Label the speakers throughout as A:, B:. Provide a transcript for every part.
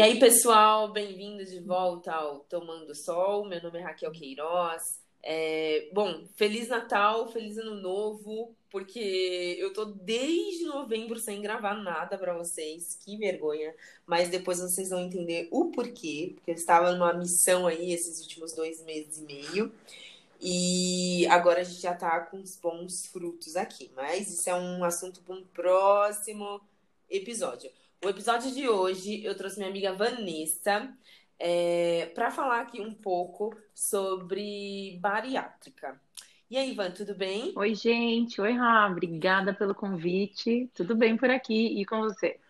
A: E aí, pessoal, bem-vindos de volta ao Tomando Sol. Meu nome é Raquel Queiroz. É... Bom, Feliz Natal, Feliz Ano Novo, porque eu tô desde novembro sem gravar nada para vocês. Que vergonha. Mas depois vocês vão entender o porquê, porque eu estava numa missão aí esses últimos dois meses e meio. E agora a gente já tá com os bons frutos aqui. Mas isso é um assunto para um próximo episódio. O episódio de hoje eu trouxe minha amiga Vanessa é, para falar aqui um pouco sobre bariátrica. E aí, Ivan, tudo bem?
B: Oi, gente. Oi, Rá. Obrigada pelo convite. Tudo bem por aqui e com você?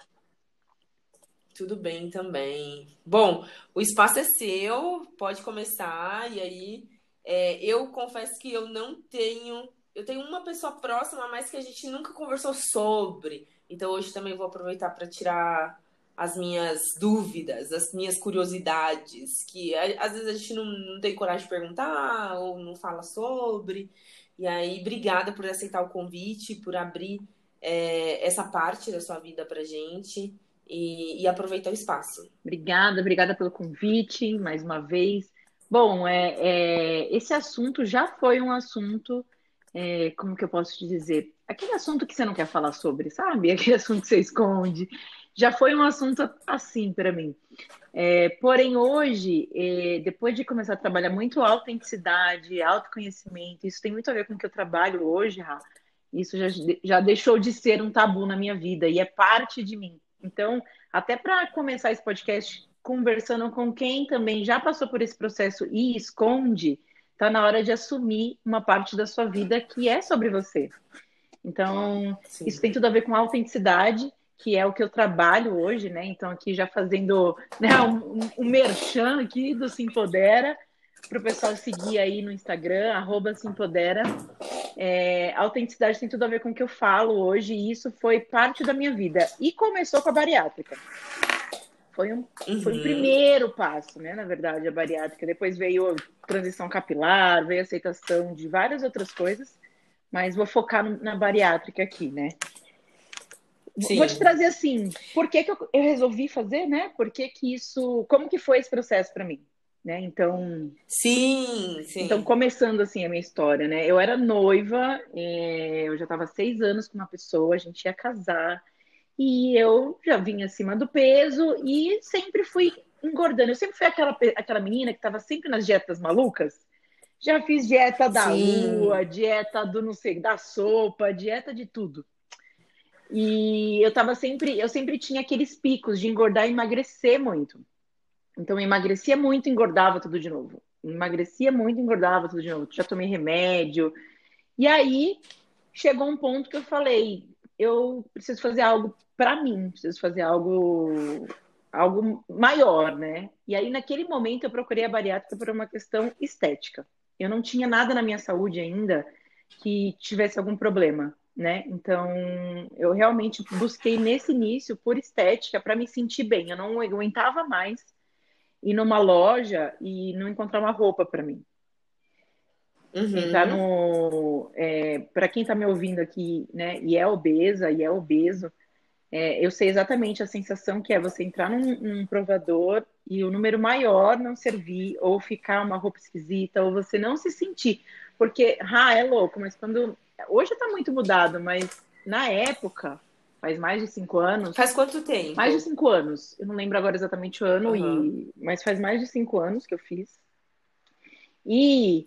A: Tudo bem também. Bom, o espaço é seu, pode começar. E aí, é, eu confesso que eu não tenho. Eu tenho uma pessoa próxima, mas que a gente nunca conversou sobre. Então hoje também vou aproveitar para tirar as minhas dúvidas, as minhas curiosidades, que às vezes a gente não, não tem coragem de perguntar ou não fala sobre. E aí, obrigada por aceitar o convite, por abrir é, essa parte da sua vida para gente e, e aproveitar o espaço.
B: Obrigada, obrigada pelo convite mais uma vez. Bom, é, é, esse assunto já foi um assunto, é, como que eu posso te dizer? Aquele assunto que você não quer falar sobre, sabe? Aquele assunto que você esconde. Já foi um assunto assim para mim. É, porém, hoje, é, depois de começar a trabalhar muito autenticidade, autoconhecimento, isso tem muito a ver com o que eu trabalho hoje, Ra. Isso já, já deixou de ser um tabu na minha vida e é parte de mim. Então, até para começar esse podcast conversando com quem também já passou por esse processo e esconde, tá na hora de assumir uma parte da sua vida que é sobre você. Então, Sim. isso tem tudo a ver com autenticidade, que é o que eu trabalho hoje, né? Então, aqui já fazendo né, um, um merchan aqui do Se Empodera, para o pessoal seguir aí no Instagram, arroba Se Empodera. É, a autenticidade tem tudo a ver com o que eu falo hoje, e isso foi parte da minha vida. E começou com a bariátrica. Foi um, uhum. foi o primeiro passo, né? Na verdade, a bariátrica. Depois veio transição capilar, veio aceitação de várias outras coisas mas vou focar na bariátrica aqui, né? Sim. Vou te trazer assim, por que, que eu, eu, resolvi fazer, né? Por que, que isso. Como que foi esse processo para mim? Né? Então.
A: Sim, sim.
B: Então, começando assim a minha história, né? Eu era noiva, é, eu já estava seis anos com uma pessoa, a gente ia casar, e eu já vinha acima do peso e sempre fui engordando. Eu sempre fui aquela, aquela menina que estava sempre nas dietas malucas. Já fiz dieta da Sim. lua, dieta do não sei, da sopa, dieta de tudo. E eu tava sempre, eu sempre tinha aqueles picos de engordar e emagrecer muito. Então eu emagrecia muito, engordava tudo de novo. Emagrecia muito, engordava tudo de novo. Já tomei remédio. E aí chegou um ponto que eu falei, eu preciso fazer algo para mim, preciso fazer algo algo maior, né? E aí naquele momento eu procurei a bariátrica por uma questão estética eu não tinha nada na minha saúde ainda que tivesse algum problema, né? Então, eu realmente busquei nesse início por estética para me sentir bem. Eu não aguentava mais ir numa loja e não encontrar uma roupa para mim. Uhum. Tá no, é, para quem está me ouvindo aqui, né, e é obesa e é obeso, é, eu sei exatamente a sensação que é você entrar num, num, provador e o número maior não servir, ou ficar uma roupa esquisita, ou você não se sentir. Porque, ah, é louco, mas quando. Hoje está muito mudado, mas na época, faz mais de cinco anos.
A: Faz quanto tempo?
B: Mais de cinco anos. Eu não lembro agora exatamente o ano, uhum. e... mas faz mais de cinco anos que eu fiz. E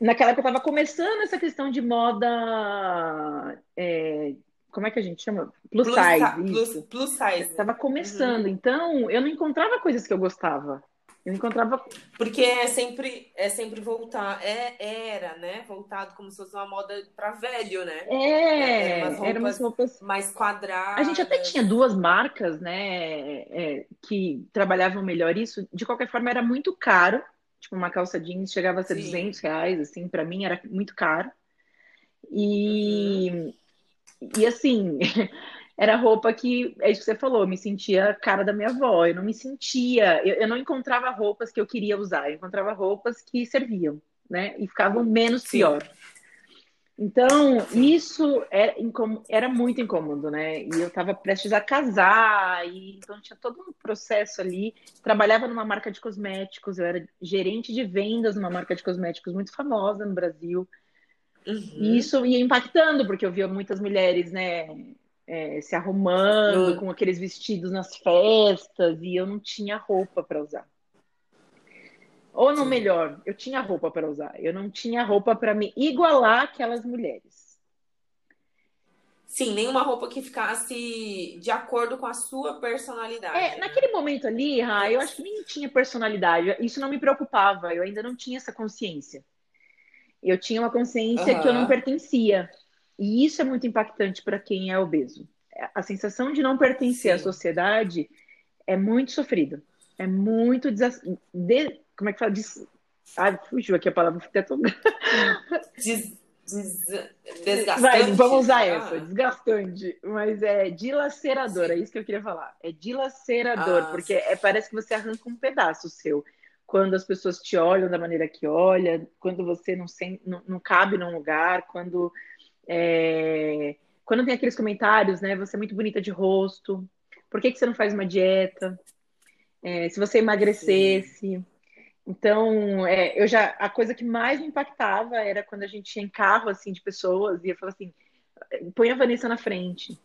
B: naquela época estava começando essa questão de moda. É, como é que a gente chama? Plus, plus size.
A: Plus, plus size.
B: Estava começando, uhum. então eu não encontrava coisas que eu gostava. Eu encontrava.
A: Porque é sempre, é sempre voltar. É, era, né? Voltado como se fosse uma moda para velho, né?
B: É, é umas umas roupas
A: mais quadradas.
B: A gente até tinha duas marcas, né? É, que trabalhavam melhor isso. De qualquer forma, era muito caro. Tipo, uma calça jeans chegava a ser Sim. 200 reais, assim, para mim era muito caro. E. Uhum e assim, era roupa que, é isso que você falou, eu me sentia a cara da minha avó. Eu não me sentia, eu, eu não encontrava roupas que eu queria usar, eu encontrava roupas que serviam, né? E ficavam menos Sim. pior. Então, isso era, era, muito incômodo, né? E eu estava prestes a casar, e então tinha todo um processo ali. Trabalhava numa marca de cosméticos, eu era gerente de vendas numa marca de cosméticos muito famosa no Brasil. Uhum. E isso ia impactando, porque eu via muitas mulheres, né, é, se arrumando uhum. com aqueles vestidos nas festas, e eu não tinha roupa para usar. Ou Sim. melhor, eu tinha roupa para usar, eu não tinha roupa para me igualar aquelas mulheres.
A: Sim, nenhuma roupa que ficasse de acordo com a sua personalidade.
B: É,
A: né?
B: naquele momento ali, Ra, eu acho que nem tinha personalidade. Isso não me preocupava, eu ainda não tinha essa consciência. Eu tinha uma consciência uhum. que eu não pertencia. E isso é muito impactante para quem é obeso. A sensação de não pertencer Sim. à sociedade é muito sofrida. É muito des... de como é que fala? Des... Ah, fugiu aqui a palavra. Até.
A: Des... Des... Desgastante.
B: Vai, vamos usar ah. essa, desgastante. Mas é dilacerador, Sim. é isso que eu queria falar. É dilacerador, ah, porque é, parece que você arranca um pedaço seu. Quando as pessoas te olham da maneira que olha, quando você não, sem, não, não cabe num lugar, quando. É... Quando tem aqueles comentários, né? Você é muito bonita de rosto. Por que, que você não faz uma dieta? É, se você emagrecesse. Sim então, é, eu já a coisa que mais me impactava era quando a gente tinha em carro assim de pessoas e eu falava assim, põe a Vanessa na frente.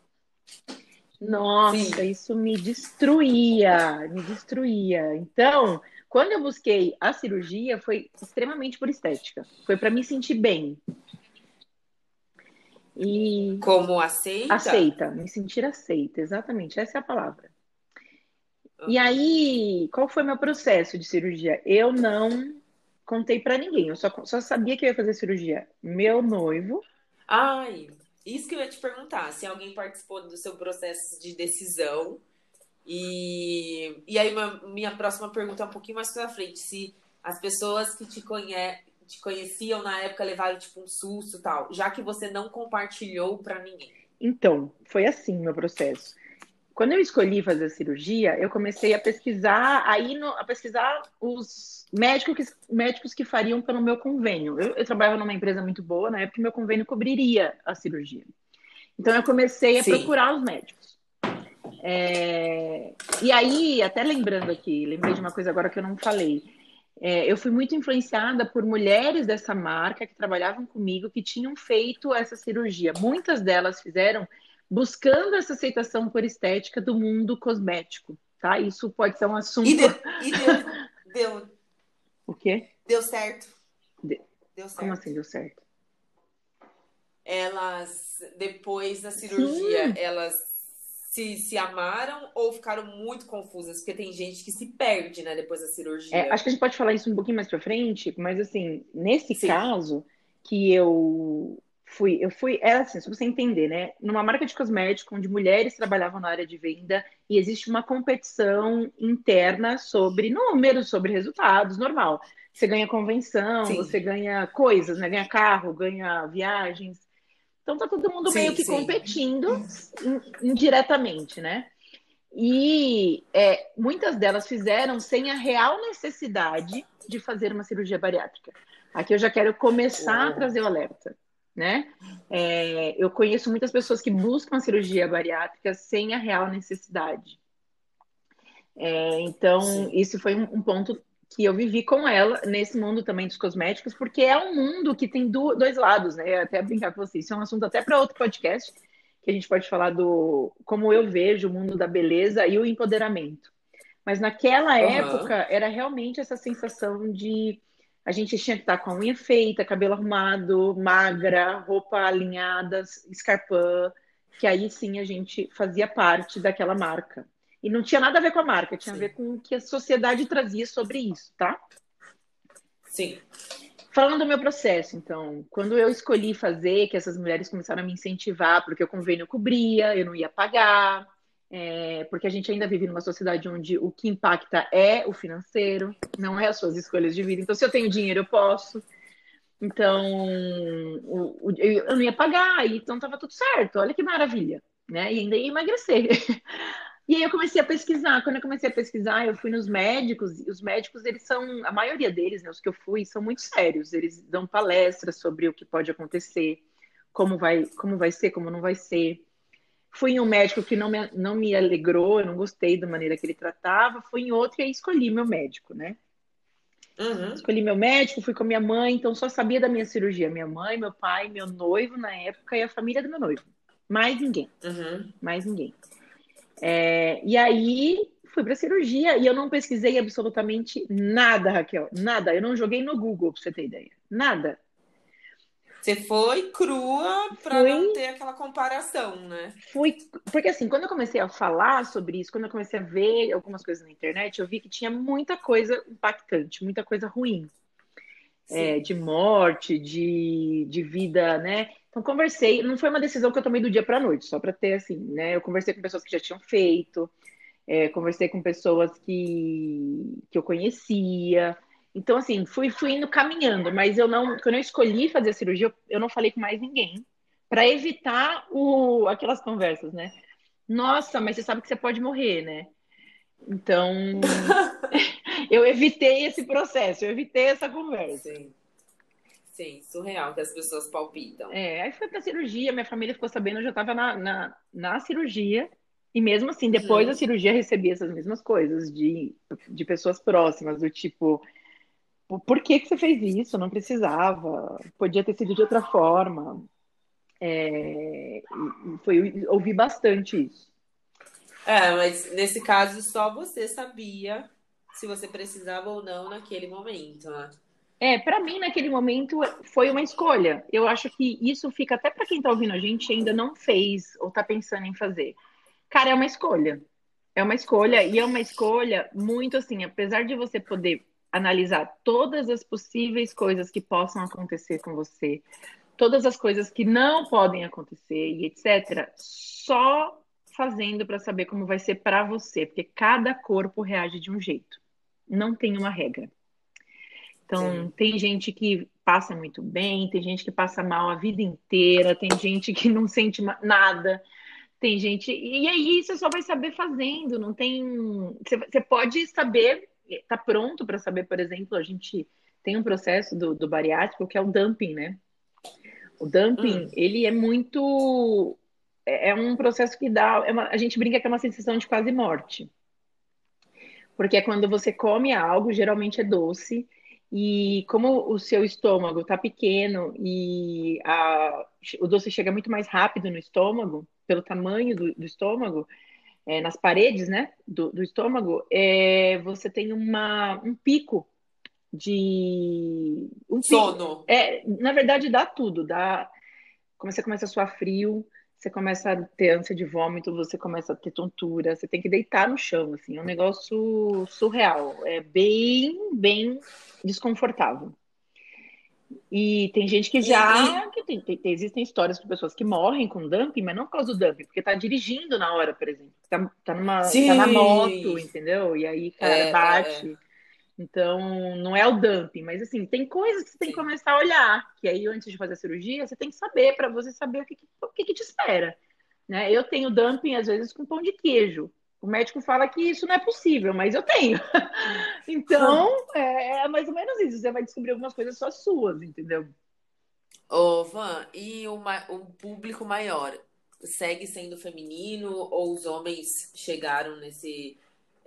B: Nossa, Sim. isso me destruía, me destruía. Então, quando eu busquei a cirurgia, foi extremamente por estética. Foi para me sentir bem.
A: E como aceita?
B: Aceita, me sentir aceita, exatamente, essa é a palavra. E aí, qual foi meu processo de cirurgia? Eu não contei para ninguém, eu só, só sabia que eu ia fazer cirurgia. Meu noivo.
A: Ai, isso que eu ia te perguntar, se alguém participou do seu processo de decisão. E, e aí, minha, minha próxima pergunta é um pouquinho mais pra frente: se as pessoas que te, conhe, te conheciam na época levaram tipo um susto e tal, já que você não compartilhou para ninguém.
B: Então, foi assim meu processo. Quando eu escolhi fazer a cirurgia, eu comecei a pesquisar, aí a pesquisar os médicos que, médicos que fariam pelo meu convênio. Eu, eu trabalhava numa empresa muito boa, na época meu convênio cobriria a cirurgia. Então eu comecei a Sim. procurar os médicos. É, e aí, até lembrando aqui, lembrei de uma coisa agora que eu não falei. É, eu fui muito influenciada por mulheres dessa marca que trabalhavam comigo, que tinham feito essa cirurgia. Muitas delas fizeram buscando essa aceitação por estética do mundo cosmético, tá? Isso pode ser um assunto.
A: E, deu, e deu, deu.
B: O quê?
A: Deu certo.
B: De... Deu certo. Como assim deu certo?
A: Elas, depois da cirurgia, Sim. elas se, se amaram ou ficaram muito confusas? Porque tem gente que se perde, né, depois da cirurgia.
B: É, acho que a gente pode falar isso um pouquinho mais pra frente, mas assim, nesse Sim. caso que eu fui, eu fui, era assim, só você entender, né? Numa marca de cosmético onde mulheres trabalhavam na área de venda e existe uma competição interna sobre números, sobre resultados, normal. Você ganha convenção, sim. você ganha coisas, né? Ganha carro, ganha viagens. Então tá todo mundo sim, meio que sim. competindo indiretamente, né? E é, muitas delas fizeram sem a real necessidade de fazer uma cirurgia bariátrica. Aqui eu já quero começar a trazer o alerta né? É, eu conheço muitas pessoas que buscam a cirurgia bariátrica sem a real necessidade. É, então, Sim. isso foi um, um, ponto que eu vivi com ela nesse mundo também dos cosméticos, porque é um mundo que tem do, dois lados, né? Até brincar com vocês, isso é um assunto até para outro podcast, que a gente pode falar do como eu vejo o mundo da beleza e o empoderamento. Mas naquela uhum. época era realmente essa sensação de a gente tinha que estar com a unha feita, cabelo arrumado, magra, roupa alinhada, escarpã, que aí sim a gente fazia parte daquela marca. E não tinha nada a ver com a marca, tinha sim. a ver com o que a sociedade trazia sobre isso, tá?
A: Sim.
B: Falando do meu processo, então, quando eu escolhi fazer, que essas mulheres começaram a me incentivar, porque o convênio cobria, eu não ia pagar, é, porque a gente ainda vive numa sociedade onde o que impacta é o financeiro, não é as suas escolhas de vida. Então, se eu tenho dinheiro, eu posso. Então, o, o, eu não ia pagar, então estava tudo certo. Olha que maravilha, né? E ainda ia emagrecer. E aí eu comecei a pesquisar. Quando eu comecei a pesquisar, eu fui nos médicos. E os médicos, eles são, a maioria deles, né, os que eu fui, são muito sérios. Eles dão palestras sobre o que pode acontecer como vai, como vai ser, como não vai ser. Fui em um médico que não me, não me alegrou, eu não gostei da maneira que ele tratava. Fui em outro e aí escolhi meu médico, né? Uhum. Escolhi meu médico, fui com a minha mãe, então só sabia da minha cirurgia. Minha mãe, meu pai, meu noivo na época e a família do meu noivo. Mais ninguém. Uhum. Mais ninguém. É, e aí fui para cirurgia e eu não pesquisei absolutamente nada, Raquel. Nada. Eu não joguei no Google, para você ter ideia. Nada.
A: Você foi crua para não ter aquela comparação, né?
B: Fui, porque assim, quando eu comecei a falar sobre isso, quando eu comecei a ver algumas coisas na internet, eu vi que tinha muita coisa impactante, muita coisa ruim. É, de morte, de, de vida, né? Então conversei, não foi uma decisão que eu tomei do dia para a noite, só para ter assim, né? Eu conversei com pessoas que já tinham feito, é, conversei com pessoas que, que eu conhecia, então, assim, fui, fui indo caminhando, mas eu não, quando eu escolhi fazer a cirurgia, eu não falei com mais ninguém, para evitar o, aquelas conversas, né? Nossa, mas você sabe que você pode morrer, né? Então, eu evitei esse processo, eu evitei essa conversa.
A: Sim. Sim, surreal que as pessoas palpitam.
B: É, aí foi pra cirurgia, minha família ficou sabendo, eu já estava na, na, na, cirurgia, e mesmo assim, depois da cirurgia, recebi essas mesmas coisas de, de pessoas próximas, do tipo, por que, que você fez isso? Não precisava, podia ter sido de outra forma. É, foi ouvi bastante isso.
A: É, mas nesse caso só você sabia se você precisava ou não naquele momento, né?
B: É, para mim naquele momento foi uma escolha. Eu acho que isso fica até para quem tá ouvindo a gente ainda não fez ou tá pensando em fazer. Cara, é uma escolha. É uma escolha e é uma escolha muito assim, apesar de você poder analisar todas as possíveis coisas que possam acontecer com você, todas as coisas que não podem acontecer e etc. Só fazendo para saber como vai ser para você, porque cada corpo reage de um jeito. Não tem uma regra. Então, Sim. tem gente que passa muito bem, tem gente que passa mal a vida inteira, tem gente que não sente nada, tem gente. E aí você só vai saber fazendo, não tem. Você pode saber está pronto para saber, por exemplo, a gente tem um processo do, do bariátrico que é o dumping, né? O dumping, hum. ele é muito. É, é um processo que dá. É uma, a gente brinca que é uma sensação de quase morte. Porque é quando você come algo, geralmente é doce, e como o seu estômago está pequeno e a, o doce chega muito mais rápido no estômago, pelo tamanho do, do estômago, é, nas paredes né, do, do estômago, é, você tem uma, um pico de. Um
A: Sono.
B: É, na verdade, dá tudo. Dá, você começa a suar frio, você começa a ter ânsia de vômito, você começa a ter tontura, você tem que deitar no chão, assim, é um negócio surreal. É bem, bem desconfortável. E tem gente que já. Que tem, tem, existem histórias de pessoas que morrem com dumping, mas não por causa do dumping, porque tá dirigindo na hora, por exemplo. Tá, tá, numa, tá na moto, entendeu? E aí, cara, é, bate. É, é. Então, não é o dumping, mas assim, tem coisas que você tem que começar a olhar. Que aí, antes de fazer a cirurgia, você tem que saber, para você saber o que, o que, que te espera. Né? Eu tenho dumping, às vezes, com pão de queijo. O médico fala que isso não é possível, mas eu tenho. então, é, é, mais ou menos isso. Você vai descobrir algumas coisas só suas, entendeu?
A: Ô, Van, e o, o público maior segue sendo feminino ou os homens chegaram nesse.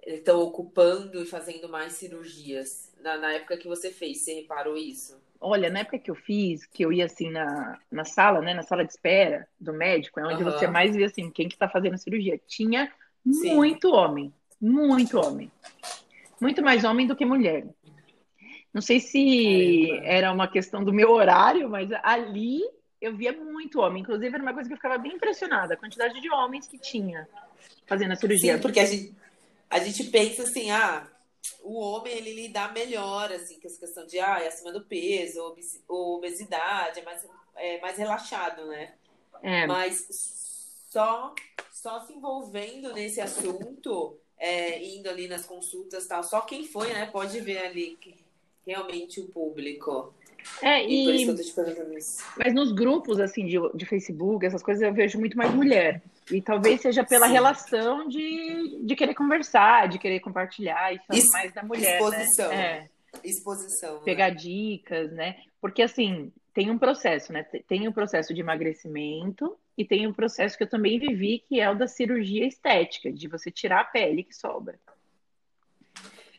A: Estão ocupando e fazendo mais cirurgias? Na, na época que você fez, você reparou isso?
B: Olha, na época que eu fiz, que eu ia assim na, na sala, né, na sala de espera do médico, é onde uhum. você mais vê assim, quem que está fazendo a cirurgia. Tinha Sim. Muito homem. Muito homem. Muito mais homem do que mulher. Não sei se era uma questão do meu horário, mas ali eu via muito homem. Inclusive, era uma coisa que eu ficava bem impressionada, a quantidade de homens que tinha fazendo a cirurgia.
A: Sim, porque a gente, a gente pensa assim, ah, o homem ele lidar melhor, assim, com essa questão de ah, é acima do peso, ou obesidade, é mais, é mais relaxado, né? É. Mas só só se envolvendo nesse assunto, é, indo ali nas consultas tal. Só quem foi, né, pode ver ali que realmente o público.
B: É, e, e... Mas nos grupos, assim, de, de Facebook, essas coisas, eu vejo muito mais mulher. E talvez seja pela Sim. relação de, de querer conversar, de querer compartilhar, isso é mais da mulher.
A: Exposição.
B: Né?
A: É. Exposição.
B: Pegar né? dicas, né? Porque, assim, tem um processo, né? Tem o um processo de emagrecimento e tem o um processo que eu também vivi, que é o da cirurgia estética, de você tirar a pele que sobra.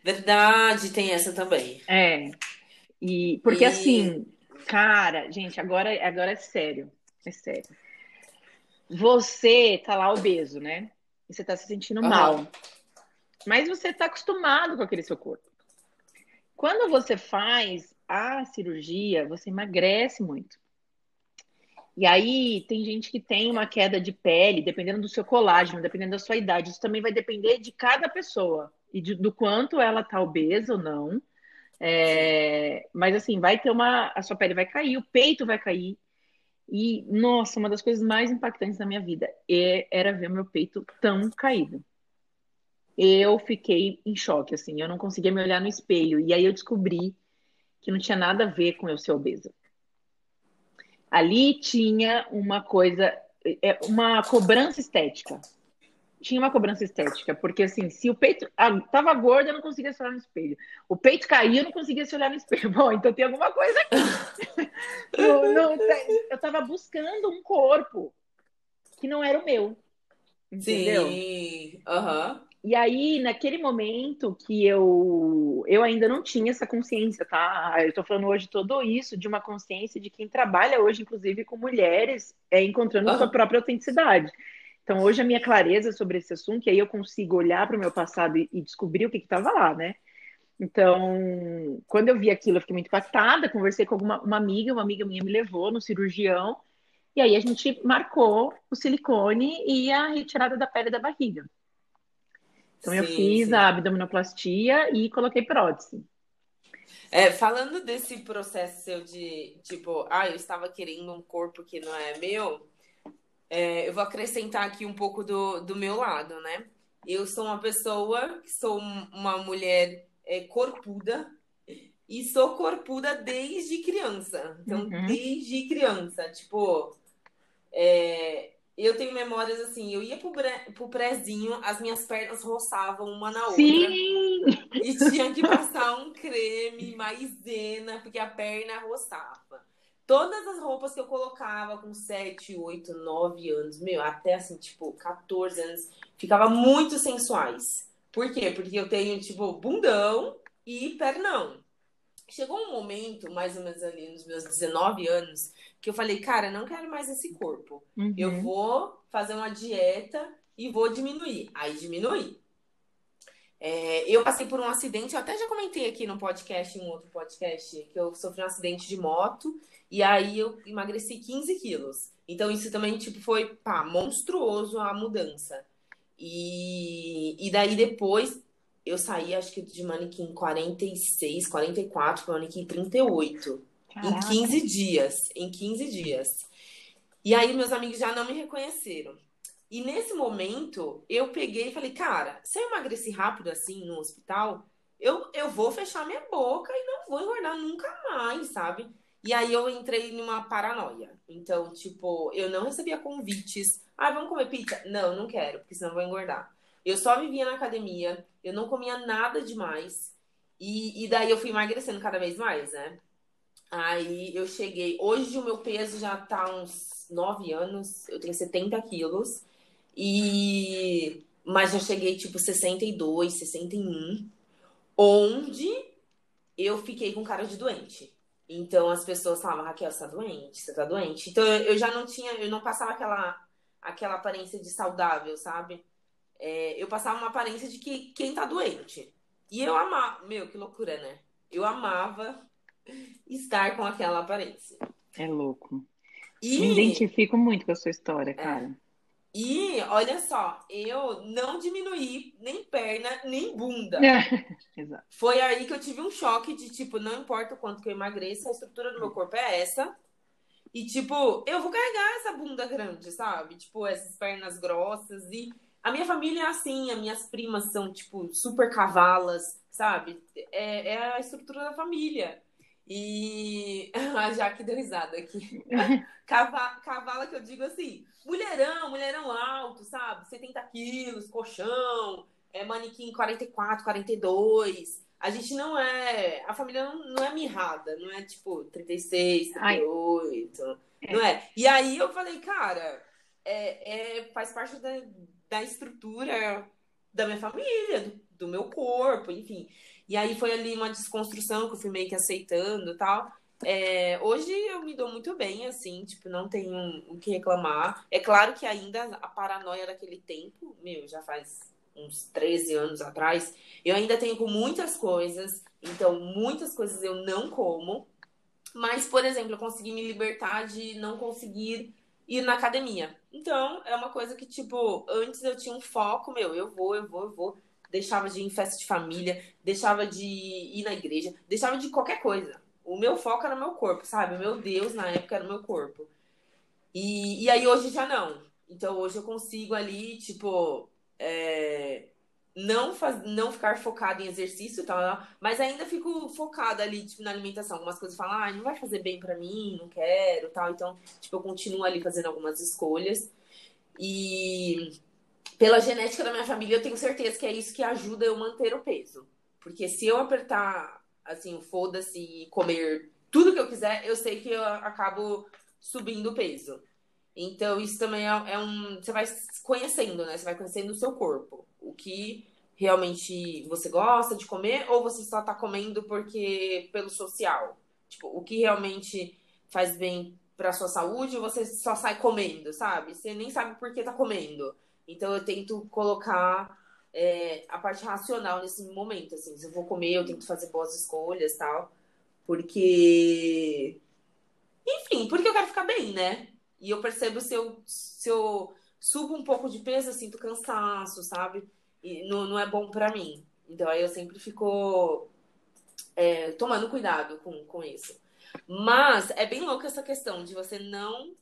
A: Verdade, tem essa também.
B: É. E porque e... assim, cara, gente, agora, agora é sério. É sério. Você tá lá obeso, né? E você tá se sentindo uhum. mal. Mas você tá acostumado com aquele seu corpo. Quando você faz a cirurgia, você emagrece muito. E aí tem gente que tem uma queda de pele, dependendo do seu colágeno, dependendo da sua idade. Isso também vai depender de cada pessoa e de, do quanto ela tá obesa ou não. É, mas assim, vai ter uma. A sua pele vai cair, o peito vai cair. E, nossa, uma das coisas mais impactantes da minha vida é, era ver meu peito tão caído. Eu fiquei em choque, assim, eu não conseguia me olhar no espelho. E aí eu descobri que não tinha nada a ver com eu ser obesa. Ali tinha uma coisa, é, uma cobrança estética. Tinha uma cobrança estética, porque assim, se o peito ah, tava gordo, eu não conseguia se olhar no espelho. O peito caía, eu não conseguia se olhar no espelho. Bom, então tem alguma coisa aqui. não, não, eu tava buscando um corpo que não era o meu. Entendeu?
A: Sim. Aham. Uhum.
B: E aí, naquele momento que eu, eu ainda não tinha essa consciência, tá? Eu tô falando hoje todo isso de uma consciência de quem trabalha hoje, inclusive com mulheres, é, encontrando uhum. sua própria autenticidade. Então, hoje a minha clareza sobre esse assunto, e aí eu consigo olhar para o meu passado e, e, descobrir o que estava lá, né? Então, quando eu vi aquilo, eu fiquei muito impactada, conversei com alguma, uma amiga, uma amiga minha me levou no cirurgião, e aí a gente marcou o silicone e a retirada da pele da barriga. Então sim, eu fiz sim. a abdominoplastia e coloquei prótese.
A: É, falando desse processo seu de, tipo, ah, eu estava querendo um corpo que não é meu, é, eu vou acrescentar aqui um pouco do, do meu lado, né? Eu sou uma pessoa, sou uma mulher é, corpuda, e sou corpuda desde criança. Então, uhum. desde criança, tipo, é, eu tenho memórias assim, eu ia pro, bre... pro prézinho, as minhas pernas roçavam uma na outra.
B: Sim!
A: E tinha que passar um creme, maisena, porque a perna roçava. Todas as roupas que eu colocava com 7, 8, 9 anos, meu, até assim, tipo, 14 anos, ficava muito sensuais. Por quê? Porque eu tenho, tipo, bundão e pernão. Chegou um momento, mais ou menos ali nos meus 19 anos, que eu falei, cara, não quero mais esse corpo. Uhum. Eu vou fazer uma dieta e vou diminuir. Aí diminui. É, eu passei por um acidente, eu até já comentei aqui no podcast, em um outro podcast, que eu sofri um acidente de moto e aí eu emagreci 15 quilos. Então isso também, tipo, foi, pá, monstruoso a mudança. E, e daí depois eu saí, acho que de manequim 46, 44 para manequim 38. Caraca. Em 15 dias. Em 15 dias. E aí meus amigos já não me reconheceram. E nesse momento, eu peguei e falei, cara, se eu emagreci rápido assim no hospital, eu, eu vou fechar minha boca e não vou engordar nunca mais, sabe? E aí eu entrei numa paranoia. Então, tipo, eu não recebia convites. Ah, vamos comer pizza? Não, não quero, porque senão eu vou engordar. Eu só vivia na academia, eu não comia nada demais. E, e daí eu fui emagrecendo cada vez mais, né? Aí eu cheguei. Hoje o meu peso já tá uns 9 anos, eu tenho 70 quilos. E. Mas eu cheguei tipo 62, 61. Onde eu fiquei com cara de doente. Então as pessoas falavam, Raquel, você tá doente, você tá doente. Então eu já não tinha, eu não passava aquela, aquela aparência de saudável, sabe? É, eu passava uma aparência de que quem tá doente. E eu amava, meu, que loucura, né? Eu amava estar com aquela aparência.
B: É louco. E... Me identifico muito com a sua história, é. cara.
A: E olha só, eu não diminuí nem perna, nem bunda.
B: Exato.
A: Foi aí que eu tive um choque de tipo, não importa o quanto que eu emagreça, a estrutura do meu corpo é essa. E tipo, eu vou carregar essa bunda grande, sabe? Tipo, essas pernas grossas. E a minha família é assim, as minhas primas são, tipo, super cavalas, sabe? É, é a estrutura da família. E a Jaque deu risada aqui. Cava... Cavala que eu digo assim, mulherão, mulherão alto, sabe? 70 quilos, colchão, é manequim 44, 42. a gente não é. A família não, não é mirrada, não é tipo 36, 38. Ai. Não é? E aí eu falei, cara, é, é, faz parte da, da estrutura da minha família, do, do meu corpo, enfim. E aí foi ali uma desconstrução que eu fui meio que aceitando e tal. É, hoje eu me dou muito bem, assim, tipo, não tenho o que reclamar. É claro que ainda a paranoia daquele tempo, meu, já faz uns 13 anos atrás, eu ainda tenho com muitas coisas, então muitas coisas eu não como. Mas, por exemplo, eu consegui me libertar de não conseguir ir na academia. Então, é uma coisa que, tipo, antes eu tinha um foco, meu, eu vou, eu vou, eu vou. Deixava de ir em festa de família, deixava de ir na igreja, deixava de qualquer coisa. O meu foco era meu corpo, sabe? O meu Deus na época era o meu corpo. E, e aí hoje já não. Então hoje eu consigo ali, tipo, é, não, faz, não ficar focado em exercício, tá? mas ainda fico focada ali, tipo, na alimentação. Algumas coisas falam, ah, não vai fazer bem para mim, não quero, tal. Então, tipo, eu continuo ali fazendo algumas escolhas. E pela genética da minha família, eu tenho certeza que é isso que ajuda eu manter o peso. Porque se eu apertar, assim, foda-se e comer tudo que eu quiser, eu sei que eu acabo subindo o peso. Então, isso também é, é, um. Você vai conhecendo, né? Você vai conhecendo o seu corpo. O que realmente você gosta de comer, ou você só tá comendo porque pelo social. Tipo, o que realmente faz bem pra sua saúde, você só sai comendo, sabe? Você nem sabe por que tá comendo. Então, eu tento colocar é, a parte racional nesse momento. Assim, se eu vou comer, eu tento fazer boas escolhas tal. Porque. Enfim, porque eu quero ficar bem, né? E eu percebo se eu, se eu subo um pouco de peso, eu sinto cansaço, sabe? E não, não é bom para mim. Então aí eu sempre fico é, tomando cuidado com, com isso. Mas é bem louco essa questão de você não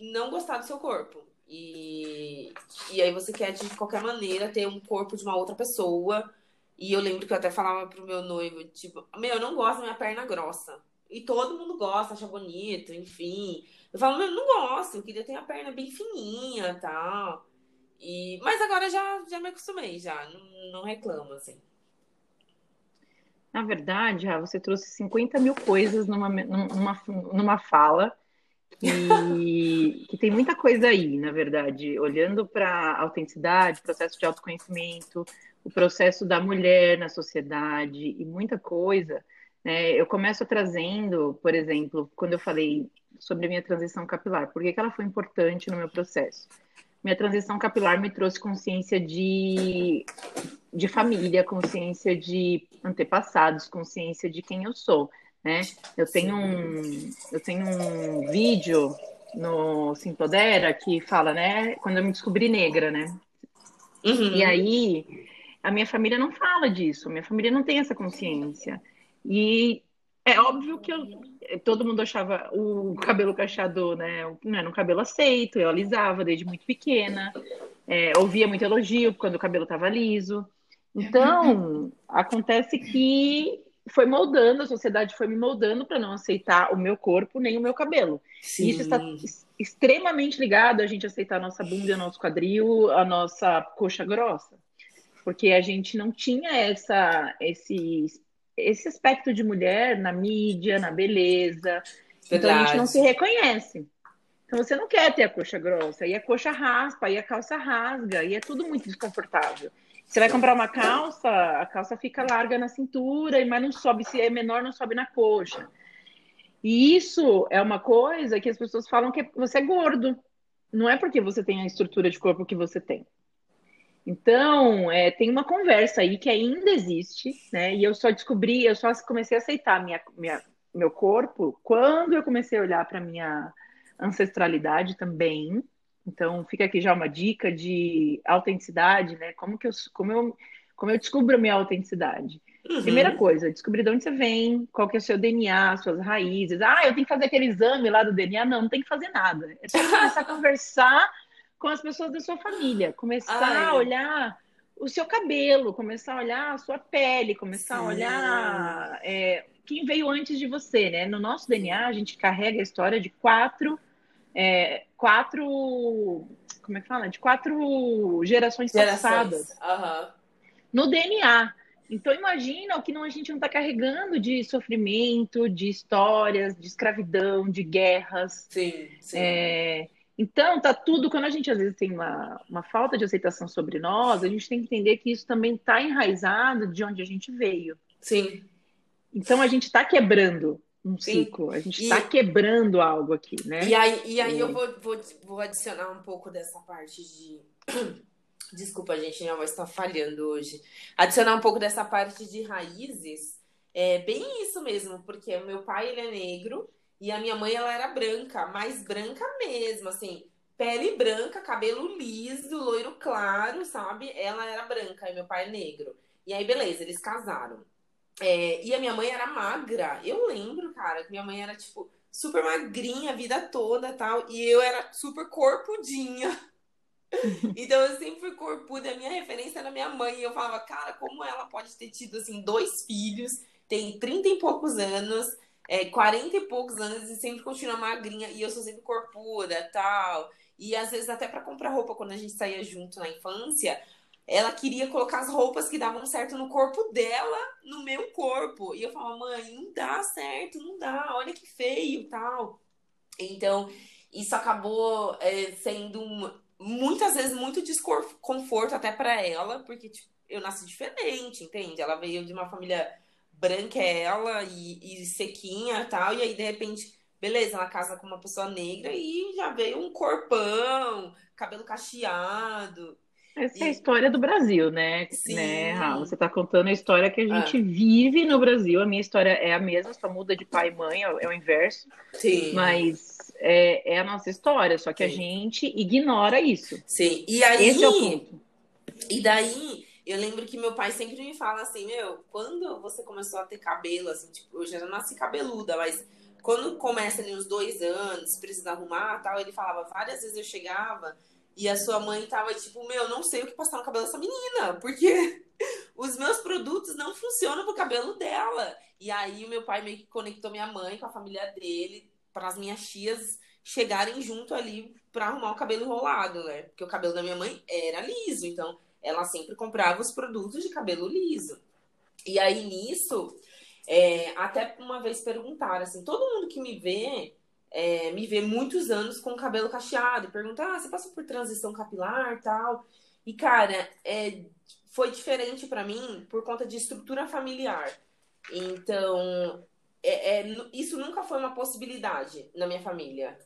A: não gostar do seu corpo. E, e aí você quer de qualquer maneira ter um corpo de uma outra pessoa. E eu lembro que eu até falava pro meu noivo, tipo, meu, eu não gosto da minha perna grossa. E todo mundo gosta, acha bonito, enfim. Eu falo, meu, não gosto, eu queria ter a perna bem fininha e tal. E... Mas agora já, já me acostumei, já. Não, não reclamo, assim.
B: Na verdade, você trouxe 50 mil coisas numa, numa, numa fala que tem muita coisa aí, na verdade, olhando para a autenticidade, processo de autoconhecimento, o processo da mulher na sociedade e muita coisa. Né? Eu começo trazendo, por exemplo, quando eu falei sobre a minha transição capilar. Por que ela foi importante no meu processo? Minha transição capilar me trouxe consciência de, de família, consciência de antepassados, consciência de quem eu sou, né? Eu tenho um, eu tenho um vídeo no Simpodera que fala, né? Quando eu me descobri negra, né? Uhum. E aí, a minha família não fala disso, minha família não tem essa consciência. E é óbvio que eu, todo mundo achava o cabelo cacheador, né? Não era um cabelo aceito, eu alisava desde muito pequena, é, ouvia muito elogio quando o cabelo estava liso. Então, acontece que foi moldando, a sociedade foi me moldando para não aceitar o meu corpo nem o meu cabelo. Sim. Isso está extremamente ligado a gente aceitar a nossa bunda, o nosso quadril, a nossa coxa grossa. Porque a gente não tinha essa, esse esse aspecto de mulher na mídia, na beleza. Verdade. Então a gente não se reconhece. Então você não quer ter a coxa grossa, e a coxa raspa, e a calça rasga, e é tudo muito desconfortável. Você vai comprar uma calça, a calça fica larga na cintura, mas não sobe, se é menor, não sobe na coxa. E isso é uma coisa que as pessoas falam que você é gordo. Não é porque você tem a estrutura de corpo que você tem. Então, é, tem uma conversa aí que ainda existe, né? E eu só descobri, eu só comecei a aceitar minha, minha meu corpo quando eu comecei a olhar para minha ancestralidade também. Então, fica aqui já uma dica de autenticidade, né? Como que eu, como eu, como eu descubro a minha autenticidade? Uhum. Primeira coisa, descobrir de onde você vem, qual que é o seu DNA, suas raízes. Ah, eu tenho que fazer aquele exame lá do DNA. Não, não tem que fazer nada. É só começar a conversar com as pessoas da sua família, começar Ai. a olhar o seu cabelo, começar a olhar a sua pele, começar Sim. a olhar é, quem veio antes de você, né? No nosso DNA, a gente carrega a história de quatro, é, quatro, como é que fala? De quatro gerações, gerações. passadas. Uhum. No DNA. Então imagina o que não, a gente não está carregando de sofrimento, de histórias, de escravidão, de guerras.
A: Sim, sim.
B: É, então, tá tudo, quando a gente às vezes tem uma, uma falta de aceitação sobre nós, a gente tem que entender que isso também está enraizado de onde a gente veio.
A: Sim.
B: Então a gente está quebrando um Sim. ciclo, a gente está quebrando algo aqui, né?
A: E aí, e aí eu vou, vou, vou adicionar um pouco dessa parte de. Desculpa, gente, minha voz está falhando hoje. Adicionar um pouco dessa parte de raízes. É bem isso mesmo, porque o meu pai ele é negro e a minha mãe, ela era branca, mais branca mesmo, assim, pele branca, cabelo liso, loiro claro, sabe? Ela era branca e meu pai é negro. E aí, beleza, eles casaram. É, e a minha mãe era magra. Eu lembro, cara, que minha mãe era, tipo, super magrinha a vida toda tal. E eu era super corpudinha. então eu sempre fui corpuda. A minha referência era minha mãe. E eu falava, cara, como ela pode ter tido, assim, dois filhos, tem 30 e poucos anos é, 40 e poucos anos e sempre continua magrinha e eu sou sempre corpuda tal. E às vezes até para comprar roupa quando a gente saía junto na infância, ela queria colocar as roupas que davam certo no corpo dela, no meu corpo. E eu falava, mãe, não dá certo, não dá, olha que feio tal. Então, isso acabou é, sendo muitas vezes muito desconforto até para ela, porque tipo, eu nasci diferente, entende? Ela veio de uma família branquela e, e sequinha tal, e aí de repente, beleza, ela casa com uma pessoa negra e já veio um corpão, cabelo cacheado.
B: Essa é a história do Brasil, né? Sim. né Você está contando a história que a gente ah. vive no Brasil. A minha história é a mesma, só muda de pai e mãe, é o inverso.
A: Sim.
B: Mas é, é a nossa história, só que Sim. a gente ignora isso.
A: Sim. E aí.
B: Esse é o ponto.
A: E daí eu lembro que meu pai sempre me fala assim, meu, quando você começou a ter cabelo, assim, tipo, eu já nasci cabeluda, mas quando começa ali uns dois anos, precisa arrumar tal, ele falava, várias vezes eu chegava e a sua mãe tava tipo, meu, não sei o que passar no cabelo dessa menina, porque os meus produtos não funcionam pro cabelo dela. E aí o meu pai meio que conectou minha mãe com a família dele, para as minhas tias chegarem junto ali para arrumar o cabelo enrolado, né? Porque o cabelo da minha mãe era liso, então ela sempre comprava os produtos de cabelo liso. E aí nisso, é, até uma vez perguntaram assim, todo mundo que me vê, é, me vê muitos anos com cabelo cacheado, e pergunta, ah, você passou por transição capilar tal. E cara, é, foi diferente para mim por conta de estrutura familiar. Então, é, é, isso nunca foi uma possibilidade na minha família.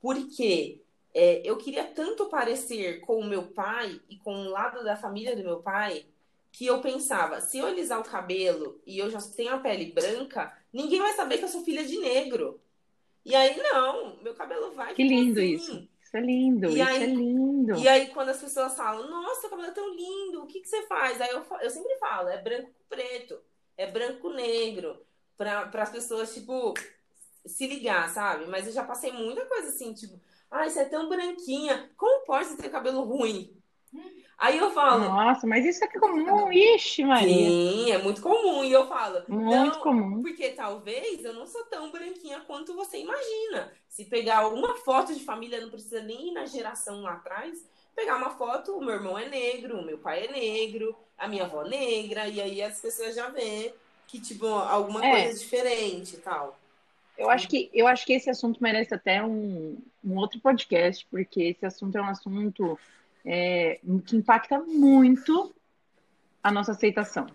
A: Porque é, eu queria tanto parecer com o meu pai e com o lado da família do meu pai que eu pensava, se eu alisar o cabelo e eu já tenho a pele branca, ninguém vai saber que eu sou filha de negro. E aí, não, meu cabelo vai.
B: Que lindo assim. isso. Isso é lindo, e isso aí, é lindo.
A: E aí, quando as pessoas falam, nossa, seu cabelo é tão lindo, o que, que você faz? Aí eu, eu sempre falo, é branco com preto, é branco com negro, para as pessoas, tipo, se ligar, sabe? Mas eu já passei muita coisa assim, tipo, Ai, você é tão branquinha. Como pode ter cabelo ruim? Aí eu falo.
B: Nossa, mas isso é comum, ixi, Maria.
A: Sim, é muito comum. E eu falo.
B: Muito comum.
A: Porque talvez eu não sou tão branquinha quanto você imagina. Se pegar uma foto de família, não precisa nem ir na geração lá atrás. Pegar uma foto, o meu irmão é negro, o meu pai é negro, a minha avó é negra, e aí as pessoas já vê que, tipo, alguma é. coisa diferente e tal.
B: Eu acho que, eu acho que esse assunto merece até um, um outro podcast, porque esse assunto é um assunto é, que impacta muito a nossa aceitação.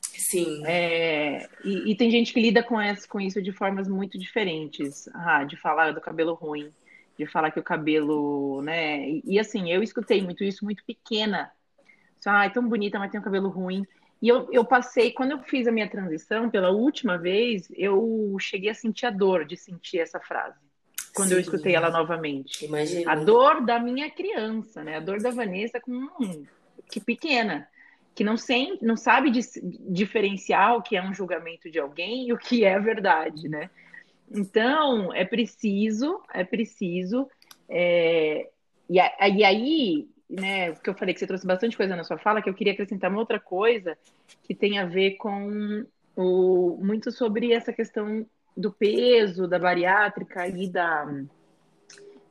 A: Sim.
B: É, e, e, tem gente que lida com, essa, com isso de formas muito diferentes. Ah, de falar do cabelo ruim, de falar que o cabelo, né? E, e assim, eu escutei muito isso muito pequena. Ah, é tão bonita, mas tem um cabelo ruim. E eu, eu passei, quando eu fiz a minha transição pela última vez, eu cheguei a sentir a dor de sentir essa frase. Quando Sim, eu escutei ela novamente.
A: Imagina.
B: A dor da minha criança, né? A dor da Vanessa com hum, que pequena, que não, sem, não sabe diferenciar o que é um julgamento de alguém e o que é verdade, né? Então, é preciso, é preciso. É, e, e aí, né, que eu falei que você trouxe bastante coisa na sua fala, que eu queria acrescentar uma outra coisa que tem a ver com o, muito sobre essa questão do peso, da bariátrica e da,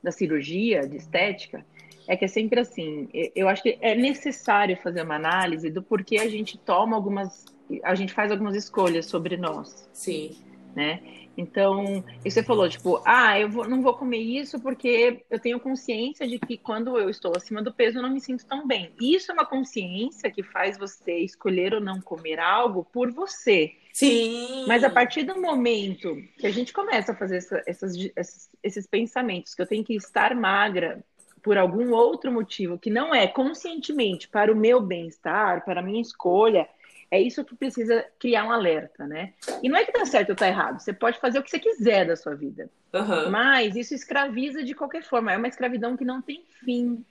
B: da cirurgia, de estética, É que é sempre assim. Eu acho que é necessário fazer uma análise do porquê a gente toma algumas. A gente faz algumas escolhas sobre nós.
A: Sim.
B: Né? Então, e você falou, tipo, ah, eu vou, não vou comer isso porque eu tenho consciência de que quando eu estou acima do peso eu não me sinto tão bem. Isso é uma consciência que faz você escolher ou não comer algo por você.
A: Sim.
B: Mas a partir do momento que a gente começa a fazer essa, essas, esses, esses pensamentos, que eu tenho que estar magra por algum outro motivo, que não é conscientemente para o meu bem-estar, para a minha escolha, é isso que precisa criar um alerta, né? E não é que tá certo ou tá errado. Você pode fazer o que você quiser da sua vida.
A: Uhum.
B: Mas isso escraviza de qualquer forma. É uma escravidão que não tem fim.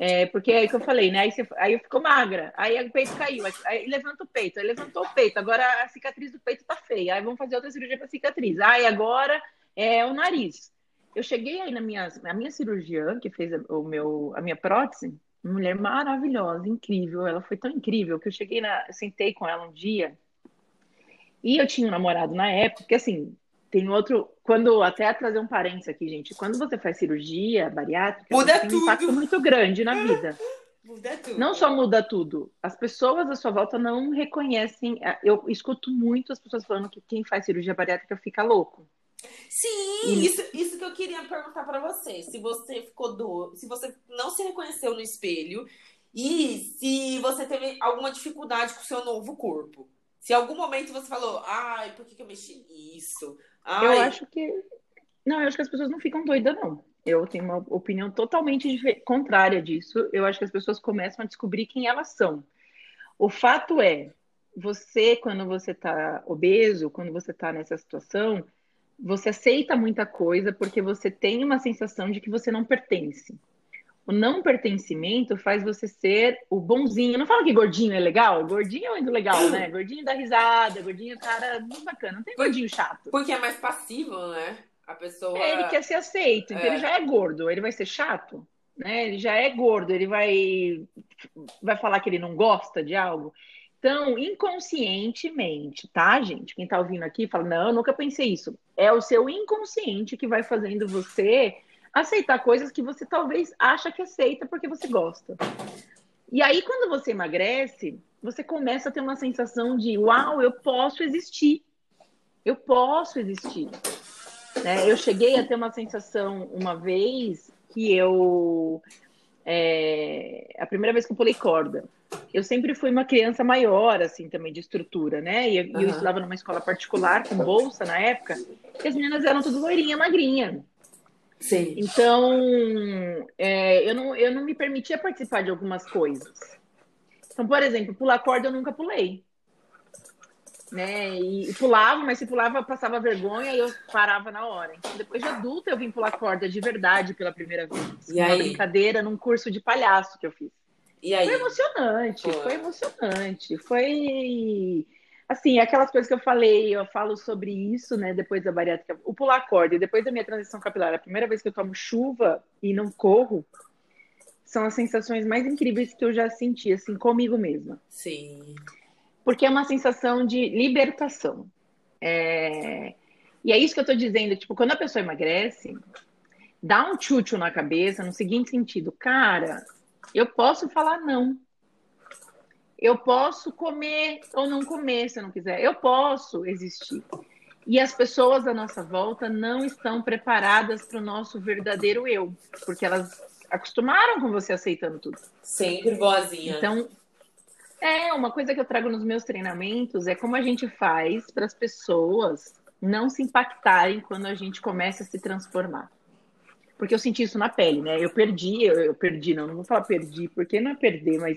B: É, porque é o que eu falei, né? Aí, você, aí eu fico magra, aí o peito caiu, aí levanta o peito, aí levantou o peito, agora a cicatriz do peito tá feia, aí vamos fazer outra cirurgia para cicatriz. Aí agora é o nariz. Eu cheguei aí na minha, na minha cirurgiã, que fez o meu, a minha prótese, mulher maravilhosa, incrível. Ela foi tão incrível que eu cheguei na. Sentei com ela um dia. E eu tinha um namorado na época, que assim, tem outro. Quando, até trazer um parênteses aqui, gente, quando você faz cirurgia bariátrica,
A: muda
B: tem
A: tudo.
B: um impacto muito grande na vida.
A: Muda tudo.
B: Não só muda tudo, as pessoas à sua volta não reconhecem. Eu escuto muito as pessoas falando que quem faz cirurgia bariátrica fica louco.
A: Sim, e... isso, isso que eu queria perguntar para você. Se você ficou do, se você não se reconheceu no espelho e se você teve alguma dificuldade com o seu novo corpo. Se em algum momento você falou, ai, por que, que eu mexi nisso? Ai...
B: Eu acho que. Não, eu acho que as pessoas não ficam doidas, não. Eu tenho uma opinião totalmente contrária disso. Eu acho que as pessoas começam a descobrir quem elas são. O fato é, você, quando você está obeso, quando você está nessa situação, você aceita muita coisa porque você tem uma sensação de que você não pertence. O não pertencimento faz você ser o bonzinho. Não falo que gordinho é legal, gordinho é muito legal, né? Gordinho dá risada, gordinho é cara muito bacana. Não tem gordinho chato.
A: Porque é mais passivo, né? A pessoa.
B: É, ele quer ser aceito, então é. ele já é gordo, ele vai ser chato, né? Ele já é gordo, ele vai vai falar que ele não gosta de algo. Então, inconscientemente, tá, gente? Quem tá ouvindo aqui fala: não, eu nunca pensei isso. É o seu inconsciente que vai fazendo você aceitar coisas que você talvez acha que aceita porque você gosta. E aí, quando você emagrece, você começa a ter uma sensação de: uau, eu posso existir. Eu posso existir. Né? Eu cheguei a ter uma sensação uma vez que eu. É, a primeira vez que eu pulei corda eu sempre fui uma criança maior, assim, também, de estrutura, né? E, uhum. eu estudava numa escola particular, com bolsa na época, e as meninas eram tudo loirinha, magrinha.
A: Sim.
B: Então, é, eu, não, eu não me permitia participar de algumas coisas. Então, por exemplo, pular corda eu nunca pulei. Né? E, e pulava, mas se pulava, passava vergonha e eu parava na hora. Então, depois de adulta, eu vim pular corda de verdade pela primeira vez.
A: E
B: uma
A: aí?
B: brincadeira num curso de palhaço que eu fiz.
A: E aí?
B: Foi emocionante, foi. foi emocionante. Foi assim, aquelas coisas que eu falei, eu falo sobre isso, né, depois da bariátrica, o pular corda, depois da minha transição capilar, a primeira vez que eu tomo chuva e não corro, são as sensações mais incríveis que eu já senti, assim, comigo mesma.
A: Sim.
B: Porque é uma sensação de libertação. É... E é isso que eu tô dizendo, tipo, quando a pessoa emagrece, dá um tchutchu na cabeça, no seguinte sentido, cara, eu posso falar não. Eu posso comer ou não comer se eu não quiser. Eu posso existir. E as pessoas à nossa volta não estão preparadas para o nosso verdadeiro eu, porque elas acostumaram com você aceitando tudo.
A: Sempre boazinha.
B: Então, é uma coisa que eu trago nos meus treinamentos é como a gente faz para as pessoas não se impactarem quando a gente começa a se transformar porque eu senti isso na pele, né? Eu perdi, eu, eu perdi, não, não vou falar perdi, porque não é perder, mas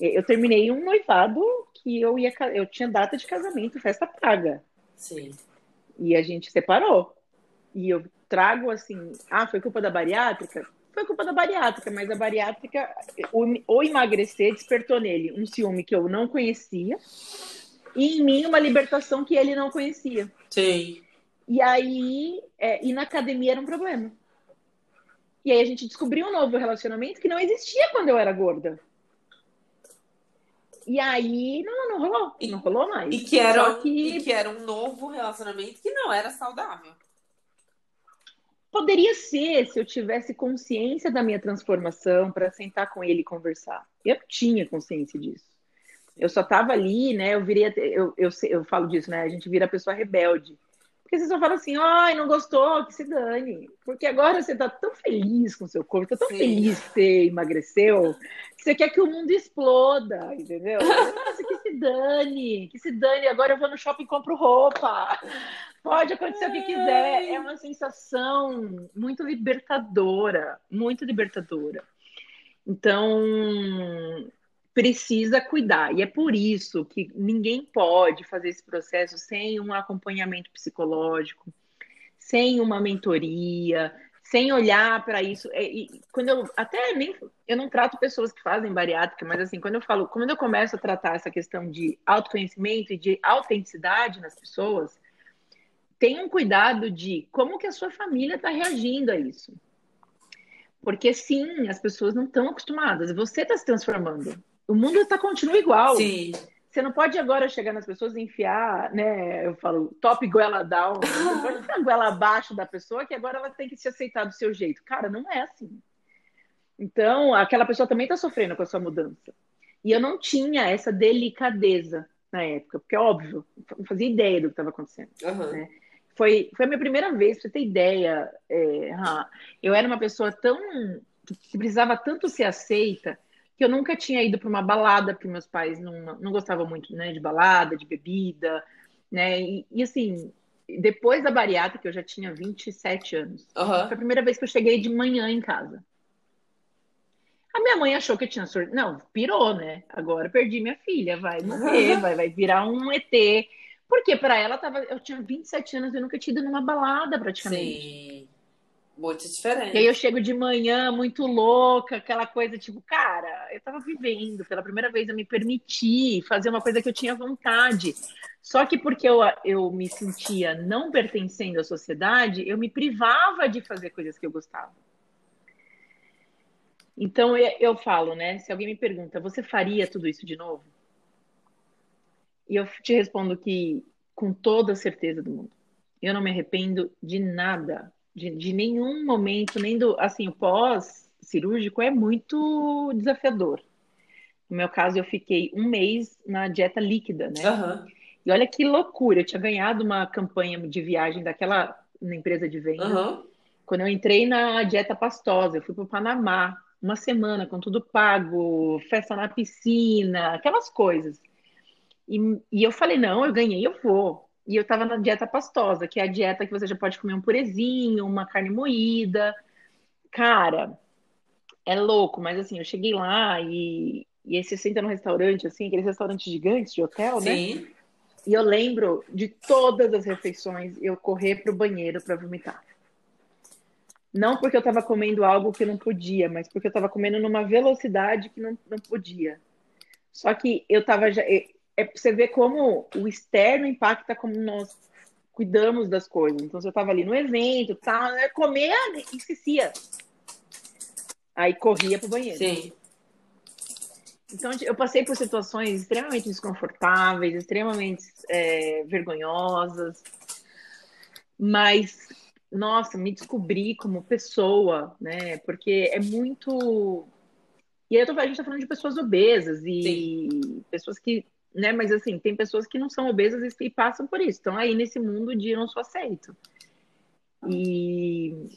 B: eu terminei um noivado que eu ia, eu tinha data de casamento, festa paga.
A: Sim.
B: E a gente separou. E eu trago assim, ah, foi culpa da bariátrica? Foi culpa da bariátrica, mas a bariátrica, o, emagrecer despertou nele um ciúme que eu não conhecia e em mim uma libertação que ele não conhecia.
A: Sim.
B: E aí, é, e na academia era um problema. E aí a gente descobriu um novo relacionamento que não existia quando eu era gorda. E aí não, não rolou. E, não rolou mais.
A: E que, era, que... E que era um novo relacionamento que não era saudável.
B: poderia ser se eu tivesse consciência da minha transformação para sentar com ele e conversar. Eu tinha consciência disso. Eu só estava ali, né? Eu viria, eu, eu, eu falo disso, né? A gente vira a pessoa rebelde. Porque você só fala assim, ai, não gostou, que se dane. Porque agora você tá tão feliz com o seu corpo, tá tão Sim. feliz que você emagreceu, que você quer que o mundo exploda, entendeu? Nossa, que se dane, que se dane, agora eu vou no shopping e compro roupa. Pode acontecer ai. o que quiser. É uma sensação muito libertadora, muito libertadora. Então, precisa cuidar. E é por isso que ninguém pode fazer esse processo sem um acompanhamento psicológico, sem uma mentoria, sem olhar para isso. É, e, quando eu até nem eu não trato pessoas que fazem bariátrica, mas assim, quando eu falo, quando eu começo a tratar essa questão de autoconhecimento e de autenticidade nas pessoas, tenha um cuidado de como que a sua família está reagindo a isso. Porque sim, as pessoas não estão acostumadas. Você está se transformando o mundo está continua igual.
A: Sim.
B: Você não pode agora chegar nas pessoas e enfiar, né? Eu falo top goela down. Você não pode enfiar a goela abaixo da pessoa que agora ela tem que se aceitar do seu jeito. Cara, não é assim. Então, aquela pessoa também está sofrendo com a sua mudança. E eu não tinha essa delicadeza na época, porque, óbvio, não fazia ideia do que estava acontecendo. Uhum. Né? Foi, foi a minha primeira vez, pra você ter ideia. É, eu era uma pessoa tão. que precisava tanto ser aceita que eu nunca tinha ido para uma balada, porque meus pais não, não gostavam muito né, de balada, de bebida, né? E, e assim, depois da bariátrica, eu já tinha 27 anos. Uhum. Foi a primeira vez que eu cheguei de manhã em casa. A minha mãe achou que eu tinha sorte. Não, pirou, né? Agora perdi minha filha, vai morrer, vai, vai virar um ET. Porque para ela tava, eu tinha 27 anos e eu nunca tinha ido numa balada praticamente. Sim.
A: Muito diferente.
B: E aí eu chego de manhã muito louca, aquela coisa tipo, cara, eu tava vivendo, pela primeira vez eu me permiti fazer uma coisa que eu tinha vontade. Só que porque eu, eu me sentia não pertencendo à sociedade, eu me privava de fazer coisas que eu gostava. Então eu, eu falo, né? Se alguém me pergunta, você faria tudo isso de novo? E eu te respondo que com toda a certeza do mundo. Eu não me arrependo de nada de, de nenhum momento, nem do. Assim, o pós-cirúrgico é muito desafiador. No meu caso, eu fiquei um mês na dieta líquida, né? Uhum. E olha que loucura, eu tinha ganhado uma campanha de viagem daquela na empresa de venda. Uhum. Quando eu entrei na dieta pastosa, eu fui para o Panamá, uma semana com tudo pago, festa na piscina, aquelas coisas. E, e eu falei, não, eu ganhei, eu vou. E eu tava na dieta pastosa, que é a dieta que você já pode comer um purezinho, uma carne moída. Cara, é louco, mas assim, eu cheguei lá e, e aí você senta no restaurante, assim, aqueles restaurantes gigantes de hotel, né? Sim. né? E eu lembro de todas as refeições eu correr pro banheiro para vomitar. Não porque eu estava comendo algo que não podia, mas porque eu estava comendo numa velocidade que não, não podia. Só que eu tava já é pra você ver como o externo impacta como nós cuidamos das coisas. Então, você estava ali no evento, tá, comer e esquecia. Aí corria pro banheiro.
A: Sim.
B: Então, eu passei por situações extremamente desconfortáveis, extremamente é, vergonhosas, mas, nossa, me descobri como pessoa, né? Porque é muito. E aí, tô, a gente tá falando de pessoas obesas e Sim. pessoas que né? Mas assim, tem pessoas que não são obesas e passam por isso. Estão aí nesse mundo de não sou aceito. E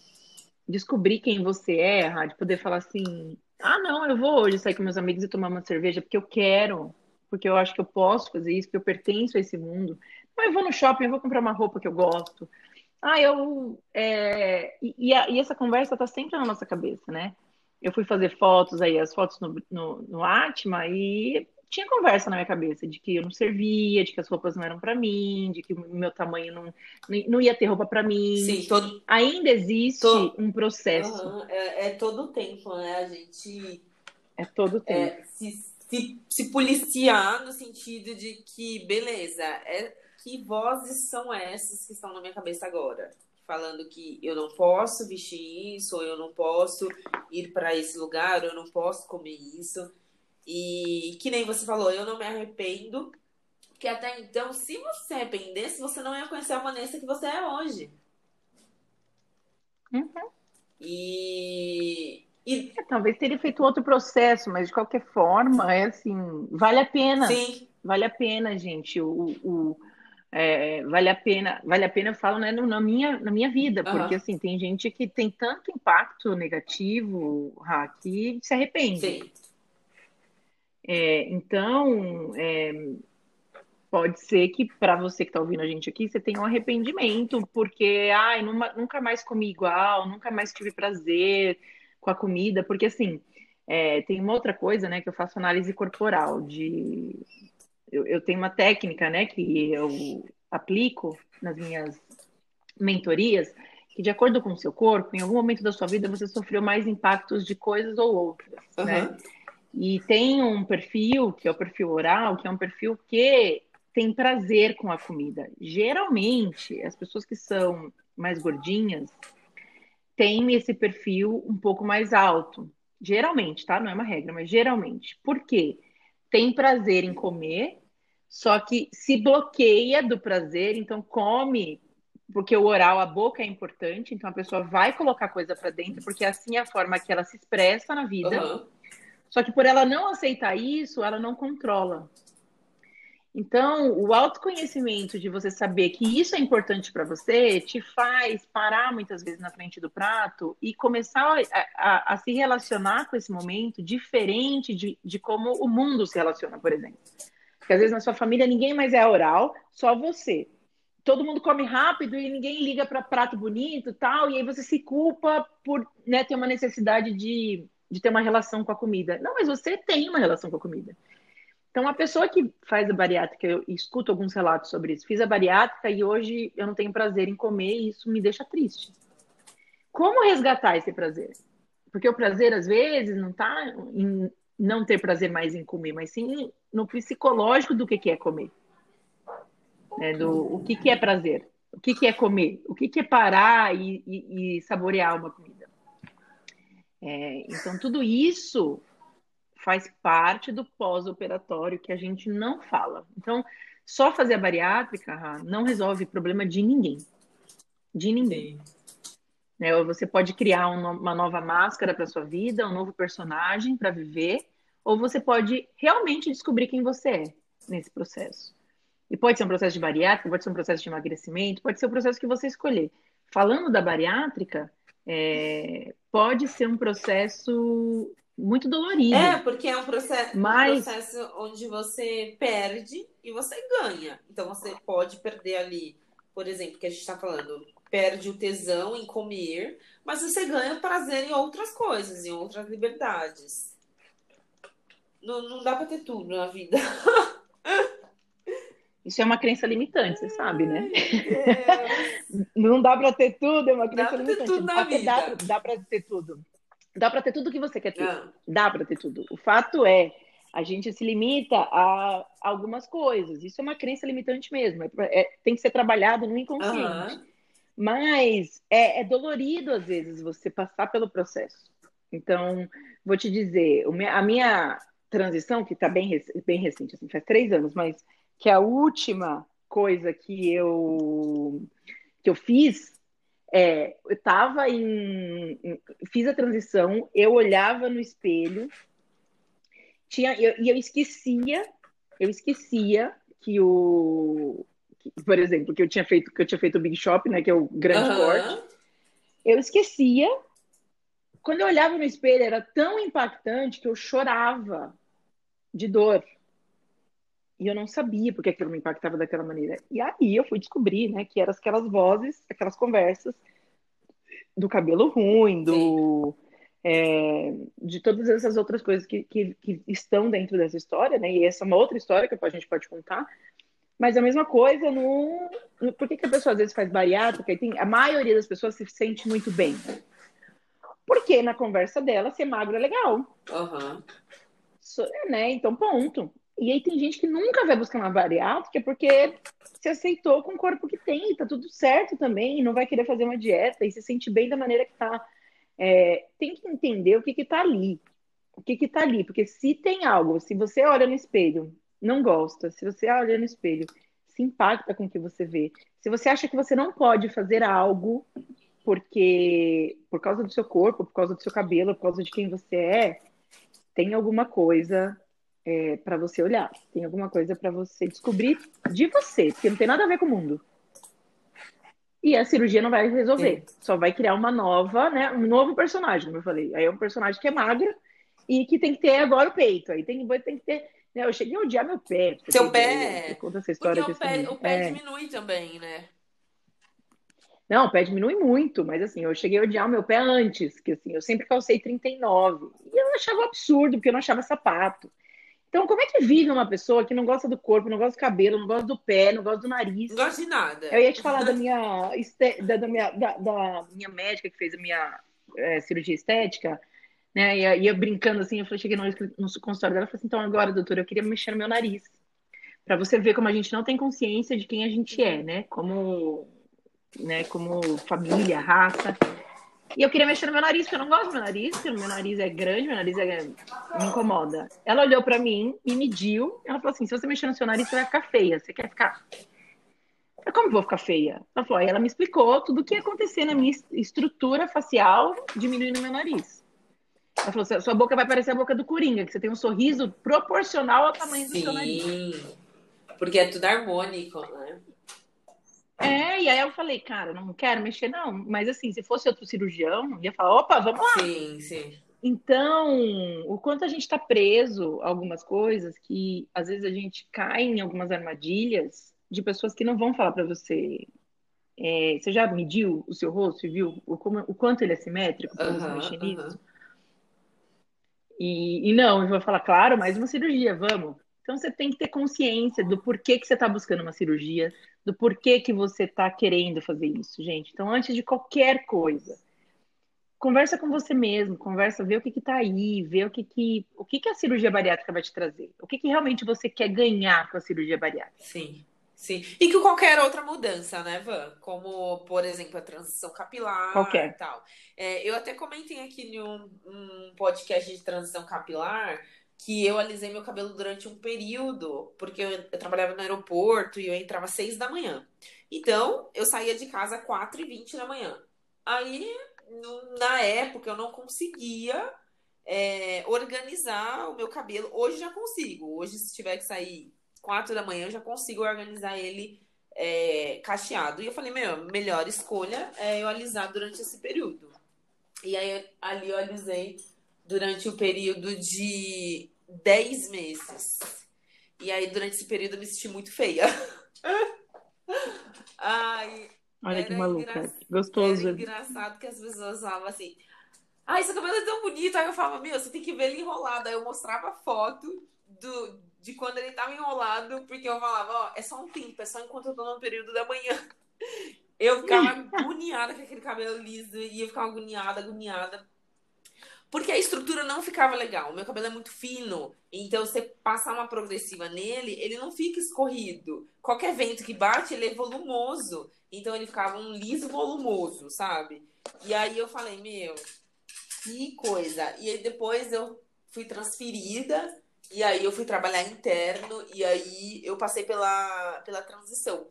B: descobrir quem você é, de poder falar assim: ah, não, eu vou hoje sair com meus amigos e tomar uma cerveja porque eu quero, porque eu acho que eu posso fazer isso, porque eu pertenço a esse mundo. Então, eu vou no shopping, eu vou comprar uma roupa que eu gosto. Ah, eu. É... E, e, essa conversa tá sempre na nossa cabeça, né? Eu fui fazer fotos aí, as fotos no, no, no Atma, e tinha conversa na minha cabeça de que eu não servia, de que as roupas não eram para mim, de que o meu tamanho não, não ia ter roupa para mim.
A: Sim, todo...
B: Ainda existe todo... um processo.
A: Uhum. É, é, todo o tempo, né? A gente.
B: É todo o tempo.
A: É, se, se, se policiar no sentido de que, beleza, é, que vozes são essas que estão na minha cabeça agora? Falando que eu não posso vestir isso, ou eu não posso ir para esse lugar, ou eu não posso comer isso e que nem você falou, eu não me arrependo. Porque até então, se você arrependesse, você não ia conhecer a Vanessa que você é hoje.
B: Uhum.
A: E, e...
B: É, talvez teria feito outro processo, mas de qualquer forma, é assim, vale a pena.
A: Sim.
B: Vale a pena, gente. O, o é, vale a pena, vale a pena, eu falo, né, na minha, na minha vida, porque assim, tem gente que tem tanto impacto negativo, que se arrepende.
A: Sim.
B: É, então, é, pode ser que para você que está ouvindo a gente aqui, você tenha um arrependimento, porque ai, numa, nunca mais comi igual, nunca mais tive prazer com a comida, porque assim, é, tem uma outra coisa, né, que eu faço análise corporal de eu, eu tenho uma técnica, né, que eu aplico nas minhas mentorias, que de acordo com o seu corpo, em algum momento da sua vida você sofreu mais impactos de coisas ou outras, uhum. né? E tem um perfil, que é o perfil oral, que é um perfil que tem prazer com a comida. Geralmente, as pessoas que são mais gordinhas têm esse perfil um pouco mais alto. Geralmente, tá? Não é uma regra, mas geralmente. Por quê? Tem prazer em comer, só que se bloqueia do prazer, então come, porque o oral, a boca é importante, então a pessoa vai colocar coisa para dentro, porque assim é a forma que ela se expressa na vida. Uhum. Só que por ela não aceitar isso, ela não controla. Então, o autoconhecimento de você saber que isso é importante para você te faz parar muitas vezes na frente do prato e começar a, a, a se relacionar com esse momento diferente de, de como o mundo se relaciona, por exemplo. Porque às vezes na sua família ninguém mais é oral, só você. Todo mundo come rápido e ninguém liga para prato bonito tal, e aí você se culpa por né, ter uma necessidade de, de ter uma relação com a comida. Não, mas você tem uma relação com a comida. Então, a pessoa que faz a bariátrica, eu escuto alguns relatos sobre isso. Fiz a bariátrica e hoje eu não tenho prazer em comer e isso me deixa triste. Como resgatar esse prazer? Porque o prazer, às vezes, não está em não ter prazer mais em comer, mas sim no psicológico do que, que é comer. Né? Do, o que, que é prazer, o que, que é comer, o que, que é parar e, e, e saborear uma comida. É, então, tudo isso faz parte do pós-operatório que a gente não fala. Então, só fazer a bariátrica não resolve problema de ninguém. De ninguém. Né? Você pode criar uma nova máscara para sua vida, um novo personagem para viver, ou você pode realmente descobrir quem você é nesse processo. E pode ser um processo de bariátrica, pode ser um processo de emagrecimento, pode ser o um processo que você escolher. Falando da bariátrica, é, pode ser um processo muito dolorido.
A: É, porque é um processo, mas... um processo onde você perde e você ganha. Então você pode perder ali, por exemplo, que a gente está falando, perde o tesão em comer, mas você ganha prazer em outras coisas, em outras liberdades. Não, não dá pra ter tudo na vida.
B: Isso é uma crença limitante, você sabe, né? não dá para ter tudo, é uma crença dá limitante. Tudo na vida. Dá, dá para ter tudo. Dá para ter tudo que você quer ter. Ah. Dá para ter tudo. O fato é, a gente se limita a algumas coisas. Isso é uma crença limitante mesmo. É, é, tem que ser trabalhado no inconsciente. Uhum. Mas é, é dolorido, às vezes, você passar pelo processo. Então, vou te dizer, a minha transição, que está bem, bem recente, assim, faz três anos, mas que a última coisa que eu, que eu fiz é, eu estava em, em, Fiz a transição, eu olhava no espelho, tinha, eu, e eu esquecia, eu esquecia que o. Que, por exemplo, que eu tinha feito, que eu tinha feito o Big Shop, né? Que é o grande uhum. corte. Eu esquecia. Quando eu olhava no espelho, era tão impactante que eu chorava de dor. E eu não sabia porque aquilo me impactava daquela maneira. E aí eu fui descobrir, né, que eram aquelas vozes, aquelas conversas do cabelo ruim, do é, de todas essas outras coisas que, que, que, estão dentro dessa história, né? E essa é uma outra história que a gente pode contar. Mas a mesma coisa no, no por que, que a pessoa às vezes faz bariátrica e tem a maioria das pessoas se sente muito bem. Porque na conversa dela ser magro é legal.
A: Uhum.
B: né? Então, ponto. E aí tem gente que nunca vai buscar uma bariátrica porque se aceitou com o corpo que tem, tá tudo certo também, não vai querer fazer uma dieta e se sente bem da maneira que tá. É, tem que entender o que que tá ali. O que que tá ali, porque se tem algo, se você olha no espelho, não gosta, se você olha no espelho, se impacta com o que você vê, se você acha que você não pode fazer algo, porque por causa do seu corpo, por causa do seu cabelo, por causa de quem você é, tem alguma coisa é, para você olhar, tem alguma coisa para você descobrir de você, porque não tem nada a ver com o mundo. E a cirurgia não vai resolver, Sim. só vai criar uma nova, né, um novo personagem, como eu falei. Aí é um personagem que é magro e que tem que ter agora o peito, aí tem, tem que ter né, eu cheguei a odiar meu pé.
A: Seu pé?
B: Conta essa história
A: Porque o pé, o pé é. diminui também, né?
B: Não, o pé diminui muito, mas assim, eu cheguei a odiar o meu pé antes, que assim, eu sempre calcei 39. E eu achava absurdo, porque eu não achava sapato. Então, como é que vive uma pessoa que não gosta do corpo, não gosta do cabelo, não gosta do pé, não gosta do nariz?
A: Não gosta de nada.
B: Eu ia te falar da minha, da, da minha, da, da, minha médica que fez a minha é, cirurgia estética, né? Ia, ia brincando assim, eu falei, cheguei no, no consultório dela e falei assim, então agora, doutora, eu queria mexer no meu nariz. Para você ver como a gente não tem consciência de quem a gente é, né? Como né, como família, raça. E eu queria mexer no meu nariz, porque eu não gosto do meu nariz, porque meu nariz é grande, meu nariz é... me incomoda. Ela olhou para mim e mediu. Ela falou assim: se você mexer no seu nariz, você vai ficar feia. Você quer ficar. Eu, como vou ficar feia? Ela falou, ela me explicou tudo o que ia acontecer na minha estrutura facial diminuindo meu nariz. Ela falou: sua boca vai parecer a boca do Coringa, que você tem um sorriso proporcional ao tamanho Sim, do seu nariz.
A: Porque é tudo harmônico, né?
B: É, e aí eu falei, cara, não quero mexer, não. Mas assim, se fosse outro cirurgião, ia falar, opa, vamos lá.
A: Sim, sim.
B: Então, o quanto a gente está preso a algumas coisas que às vezes a gente cai em algumas armadilhas de pessoas que não vão falar para você. É, você já mediu o seu rosto e viu o, como, o quanto ele é simétrico para você mexer nisso? E, e não, eu vou falar, claro, mais uma cirurgia, vamos. Então você tem que ter consciência do porquê que você está buscando uma cirurgia, do porquê que você está querendo fazer isso, gente. Então, antes de qualquer coisa, conversa com você mesmo, conversa, vê o que está aí, vê o que, que, o que, que a cirurgia bariátrica vai te trazer. O que, que realmente você quer ganhar com a cirurgia bariátrica.
A: Sim. Sim. E com qualquer outra mudança, né, Van? Como, por exemplo, a transição capilar
B: qualquer.
A: e tal. É, eu até comentei aqui em um, um podcast de transição capilar que eu alisei meu cabelo durante um período, porque eu, eu trabalhava no aeroporto e eu entrava às seis da manhã. Então, eu saía de casa às quatro e vinte da manhã. Aí, na época, eu não conseguia é, organizar o meu cabelo. Hoje já consigo. Hoje, se tiver que sair quatro da manhã, eu já consigo organizar ele é, cacheado. E eu falei, meu, melhor escolha é eu alisar durante esse período. E aí, ali eu alisei durante o período de 10 meses. E aí, durante esse período, eu me senti muito feia. Ai,
B: Olha que maluca. Engra... Gostoso.
A: Era engraçado que as pessoas falavam assim. Ai, seu cabelo é tão bonito. Aí eu falava, meu, você tem que ver ele enrolado. Aí eu mostrava foto do, de quando ele tava enrolado, porque eu falava, ó, é só um tempo, é só enquanto eu tô no período da manhã. Eu ficava agoniada com aquele cabelo liso e eu ficava agoniada, agoniada. Porque a estrutura não ficava legal. O meu cabelo é muito fino. Então, você passar uma progressiva nele, ele não fica escorrido. Qualquer vento que bate, ele é volumoso. Então, ele ficava um liso volumoso, sabe? E aí eu falei, meu, que coisa. E aí depois eu fui transferida. E aí eu fui trabalhar interno. E aí eu passei pela, pela transição.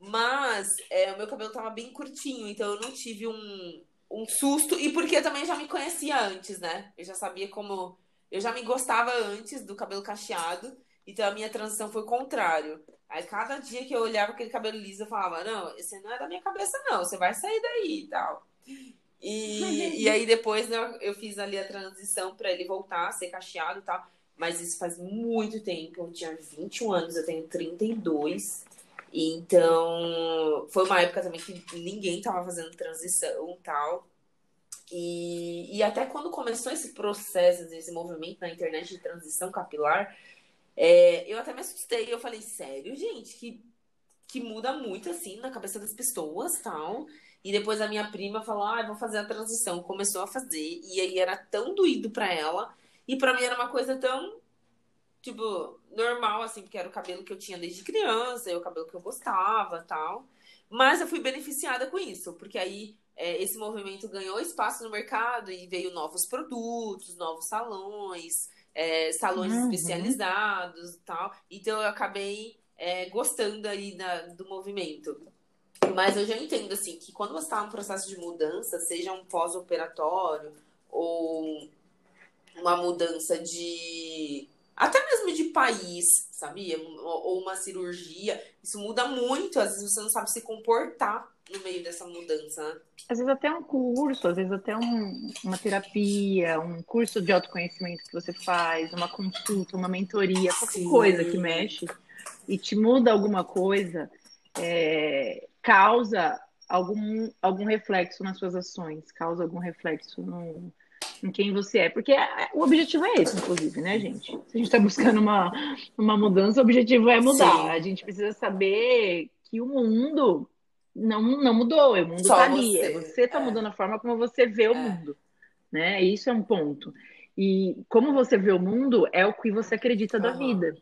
A: Mas é, o meu cabelo tava bem curtinho. Então, eu não tive um um susto. E porque eu também já me conhecia antes, né? Eu já sabia como. Eu já me gostava antes do cabelo cacheado. Então a minha transição foi o contrário. Aí cada dia que eu olhava aquele cabelo liso, eu falava: Não, esse não é da minha cabeça, não. Você vai sair daí e tal. E, e aí depois né, eu fiz ali a transição para ele voltar a ser cacheado e tal. Mas isso faz muito tempo. Eu tinha 21 anos, eu tenho 32. Então, foi uma época também que ninguém tava fazendo transição tal. E, e até quando começou esse processo, esse movimento na internet de transição capilar, é, eu até me assustei. Eu falei, sério, gente, que, que muda muito assim na cabeça das pessoas tal. E depois a minha prima falou, ah, vou fazer a transição. Começou a fazer. E aí era tão doído para ela. E para mim era uma coisa tão tipo, normal, assim, porque era o cabelo que eu tinha desde criança, é o cabelo que eu gostava tal. Mas eu fui beneficiada com isso, porque aí é, esse movimento ganhou espaço no mercado e veio novos produtos, novos salões, é, salões uhum. especializados e tal. Então eu acabei é, gostando aí da, do movimento. Mas eu já entendo, assim, que quando você está num processo de mudança, seja um pós-operatório ou uma mudança de. Até mesmo de país, sabia? Ou uma cirurgia, isso muda muito. Às vezes você não sabe se comportar no meio dessa mudança.
B: Às vezes até um curso, às vezes até um, uma terapia, um curso de autoconhecimento que você faz, uma consulta, uma mentoria, qualquer Sim. coisa que mexe e te muda alguma coisa, é, causa algum, algum reflexo nas suas ações, causa algum reflexo no, em quem você é. Porque é, o objetivo é esse, inclusive, né, gente? Se a gente está buscando uma, uma mudança, o objetivo é mudar. Sim. A gente precisa saber que o mundo não, não mudou, o mundo está ali. É você está é. mudando a forma como você vê o é. mundo. Né? Isso é um ponto. E como você vê o mundo é o que você acredita da vida.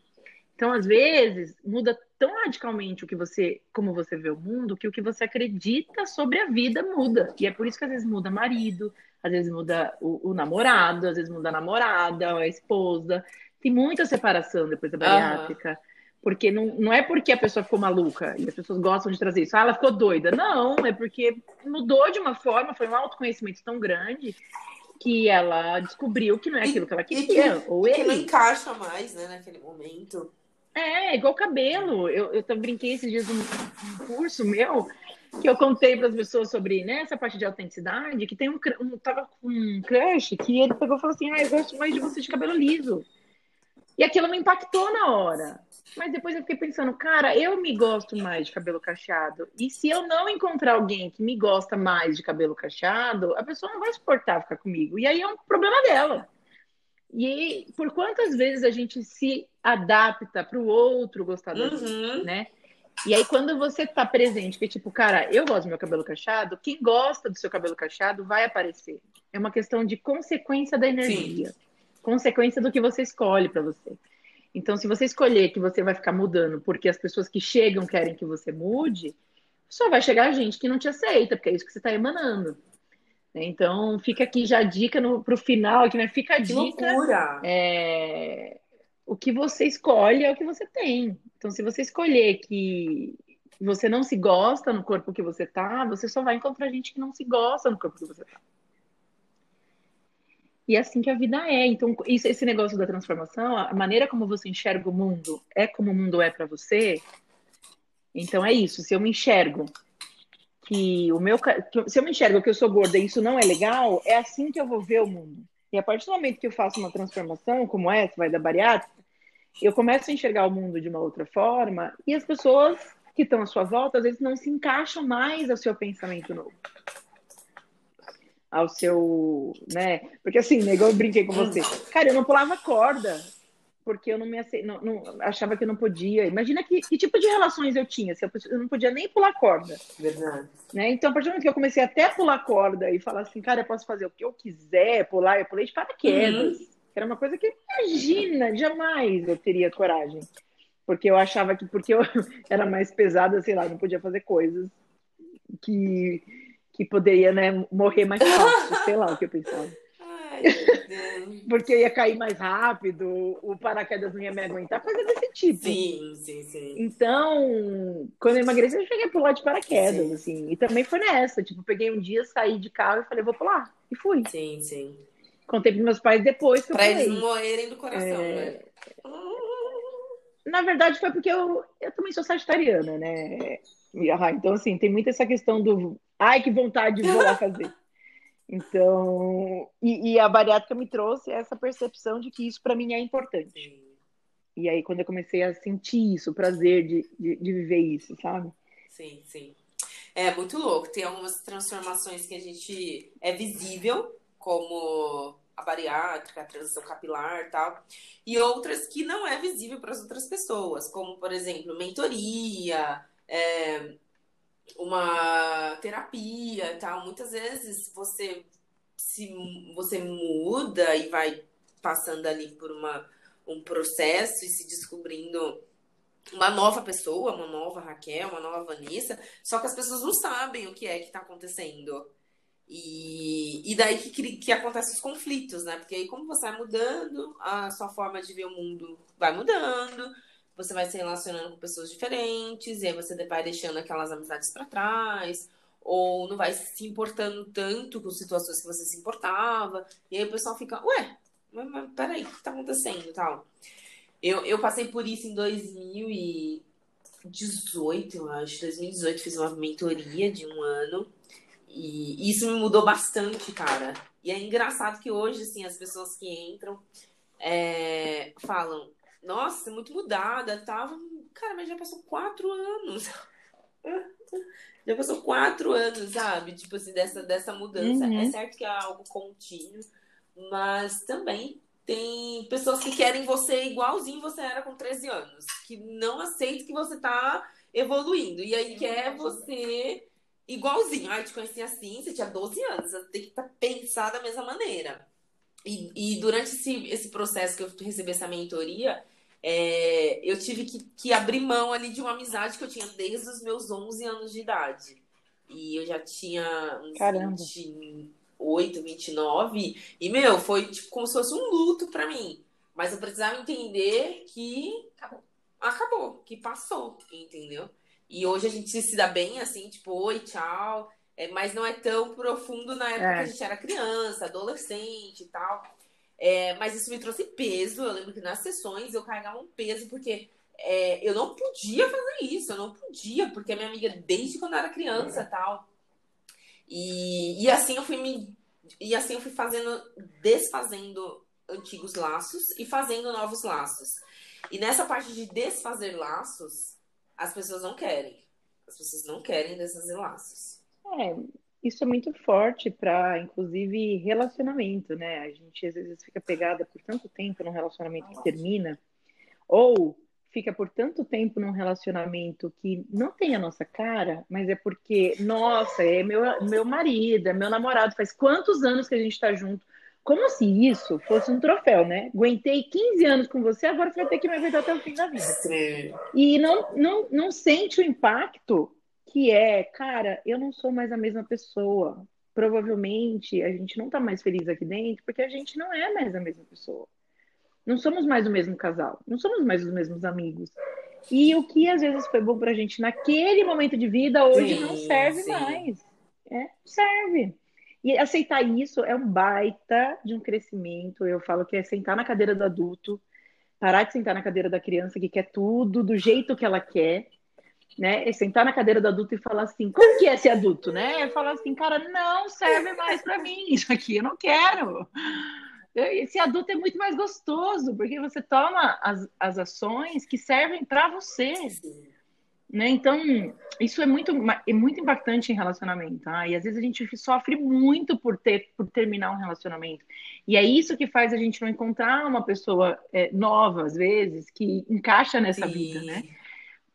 B: Então, às vezes, muda tão radicalmente o que você, como você vê o mundo, que o que você acredita sobre a vida muda. E é por isso que às vezes muda marido, às vezes muda o, o namorado, às vezes muda a namorada, a esposa. Tem muita separação depois da bariátrica. Uhum. Porque não, não é porque a pessoa ficou maluca e as pessoas gostam de trazer isso. Ah, ela ficou doida. Não, é porque mudou de uma forma, foi um autoconhecimento tão grande que ela descobriu que não é aquilo que ela queria.
A: que, ou ele. que não encaixa mais, né, naquele momento.
B: É, igual cabelo. Eu, eu brinquei esses dias num, num curso meu que eu contei para as pessoas sobre né, essa parte de autenticidade, que tem um, um tava com um crush que ele pegou e falou assim: "Ah, eu gosto mais de você de cabelo liso". E aquilo me impactou na hora. Mas depois eu fiquei pensando, cara, eu me gosto mais de cabelo cacheado. E se eu não encontrar alguém que me gosta mais de cabelo cacheado, a pessoa não vai suportar ficar comigo. E aí é um problema dela. E por quantas vezes a gente se adapta para o outro gostar da uhum. né? E aí, quando você tá presente, que tipo, cara, eu gosto do meu cabelo cacheado, quem gosta do seu cabelo cacheado vai aparecer. É uma questão de consequência da energia, Sim. consequência do que você escolhe para você. Então, se você escolher que você vai ficar mudando porque as pessoas que chegam querem que você mude, só vai chegar gente que não te aceita, porque é isso que você está emanando. Então, fica aqui já a dica para o final, aqui, né? Fica a dica. Que loucura! É, o que você escolhe é o que você tem. Então, se você escolher que você não se gosta no corpo que você tá, você só vai encontrar gente que não se gosta no corpo que você tá. E é assim que a vida é. Então, isso, esse negócio da transformação, a maneira como você enxerga o mundo é como o mundo é para você. Então, é isso. Se eu me enxergo que o meu. Se eu me enxergo que eu sou gorda e isso não é legal, é assim que eu vou ver o mundo. E a partir do momento que eu faço uma transformação, como essa, vai da bariátrica, eu começo a enxergar o mundo de uma outra forma e as pessoas que estão à sua volta, às vezes, não se encaixam mais ao seu pensamento novo. Ao seu, né? Porque assim, igual eu brinquei com você. Cara, eu não pulava corda porque eu não me ace... não, não, achava que eu não podia. Imagina que, que tipo de relações eu tinha, se eu, eu, não podia nem pular corda.
A: Verdade.
B: Né? Então, a partir do momento que eu comecei até a pular corda e falar assim, cara, eu posso fazer o que eu quiser, pular, eu pulei de paraquedas. Uhum. Era uma coisa que, imagina, jamais eu teria coragem. Porque eu achava que, porque eu era mais pesada, sei lá, não podia fazer coisas que, que poderia, né, morrer mais fácil, sei lá o que eu pensava. Porque eu ia cair mais rápido, o paraquedas não ia me aguentar, coisa desse tipo.
A: Sim, sim, sim.
B: Então, quando eu emagreci, eu cheguei a pular de paraquedas, sim. assim. E também foi nessa. Tipo, peguei um dia, saí de carro e falei, vou pular. E fui.
A: Sim, sim.
B: Contei pros meus pais depois que
A: pra
B: eu
A: eles não morrerem do coração, é... né?
B: Na verdade, foi porque eu, eu também sou sagitariana, né? Então, assim, tem muito essa questão do. Ai, que vontade de vou lá fazer. Então, e, e, a bariátrica me trouxe essa percepção de que isso para mim é importante. E aí, quando eu comecei a sentir isso, o prazer de, de, de, viver isso, sabe?
A: Sim, sim. É muito louco. Tem algumas transformações que a gente é visível, como a bariátrica, a transição capilar tal, e outras que não é visível para as outras pessoas, como, por exemplo, mentoria, é, uma terapia e tal. Muitas vezes você se você muda e vai passando ali por uma, um processo e se descobrindo uma nova pessoa, uma nova Raquel, uma nova Vanessa, só que as pessoas não sabem o que é que está acontecendo. E, e daí que, que acontecem os conflitos, né? Porque aí, como você vai mudando, a sua forma de ver o mundo vai mudando, você vai se relacionando com pessoas diferentes, e aí você vai deixando aquelas amizades para trás, ou não vai se importando tanto com situações que você se importava, e aí o pessoal fica, ué, mas, mas peraí, o que tá acontecendo tal? Eu, eu passei por isso em 2018, eu acho. 2018 fiz uma mentoria de um ano. E isso me mudou bastante, cara. E é engraçado que hoje, assim, as pessoas que entram é, falam, nossa, é muito mudada, tava. Cara, mas já passou quatro anos. já passou quatro anos, sabe? Tipo assim, dessa, dessa mudança. Uhum. É certo que é algo contínuo, mas também tem pessoas que querem você igualzinho você era com 13 anos, que não aceitam que você tá evoluindo. E aí quer você igualzinho. Ah, eu te conheci assim, você tinha 12 anos, você tem que tá pensar da mesma maneira. E, e durante esse, esse processo que eu recebi essa mentoria, é, eu tive que, que abrir mão ali de uma amizade que eu tinha desde os meus 11 anos de idade. E eu já tinha uns
B: Caramba.
A: 20, 28, 29. E, meu, foi tipo, como se fosse um luto para mim. Mas eu precisava entender que acabou. acabou, que passou, entendeu? E hoje a gente se dá bem, assim, tipo, oi, tchau. É, mas não é tão profundo na época é. que a gente era criança, adolescente e tal. É, mas isso me trouxe peso. Eu lembro que nas sessões eu carregava um peso, porque é, eu não podia fazer isso, eu não podia, porque a minha amiga, desde quando eu era criança tal. E, e assim eu fui me. E assim eu fui fazendo, desfazendo antigos laços e fazendo novos laços. E nessa parte de desfazer laços, as pessoas não querem. As pessoas não querem desfazer laços.
B: É, isso é muito forte para, inclusive, relacionamento, né? A gente às vezes fica pegada por tanto tempo num relacionamento que termina, ou fica por tanto tempo num relacionamento que não tem a nossa cara, mas é porque, nossa, é meu, meu marido, é meu namorado, faz quantos anos que a gente está junto? Como se isso fosse um troféu, né? Aguentei 15 anos com você, agora você vai ter que me aguentar até o fim da vida. Sim. E não, não, não sente o impacto que é, cara, eu não sou mais a mesma pessoa. Provavelmente a gente não tá mais feliz aqui dentro porque a gente não é mais a mesma pessoa. Não somos mais o mesmo casal, não somos mais os mesmos amigos. E o que às vezes foi bom pra gente naquele momento de vida, hoje sim, não serve sim. mais. É, serve. E aceitar isso é um baita de um crescimento. Eu falo que é sentar na cadeira do adulto, parar de sentar na cadeira da criança que quer tudo do jeito que ela quer, né? E sentar na cadeira do adulto e falar assim, como que é ser adulto, né? Falar assim, cara, não serve mais para mim isso aqui, eu não quero. Esse adulto é muito mais gostoso, porque você toma as, as ações que servem para você. Né? Então, isso é muito, é muito impactante em relacionamento. Tá? E às vezes a gente sofre muito por, ter, por terminar um relacionamento. E é isso que faz a gente não encontrar uma pessoa é, nova, às vezes, que encaixa nessa Sim. vida, né?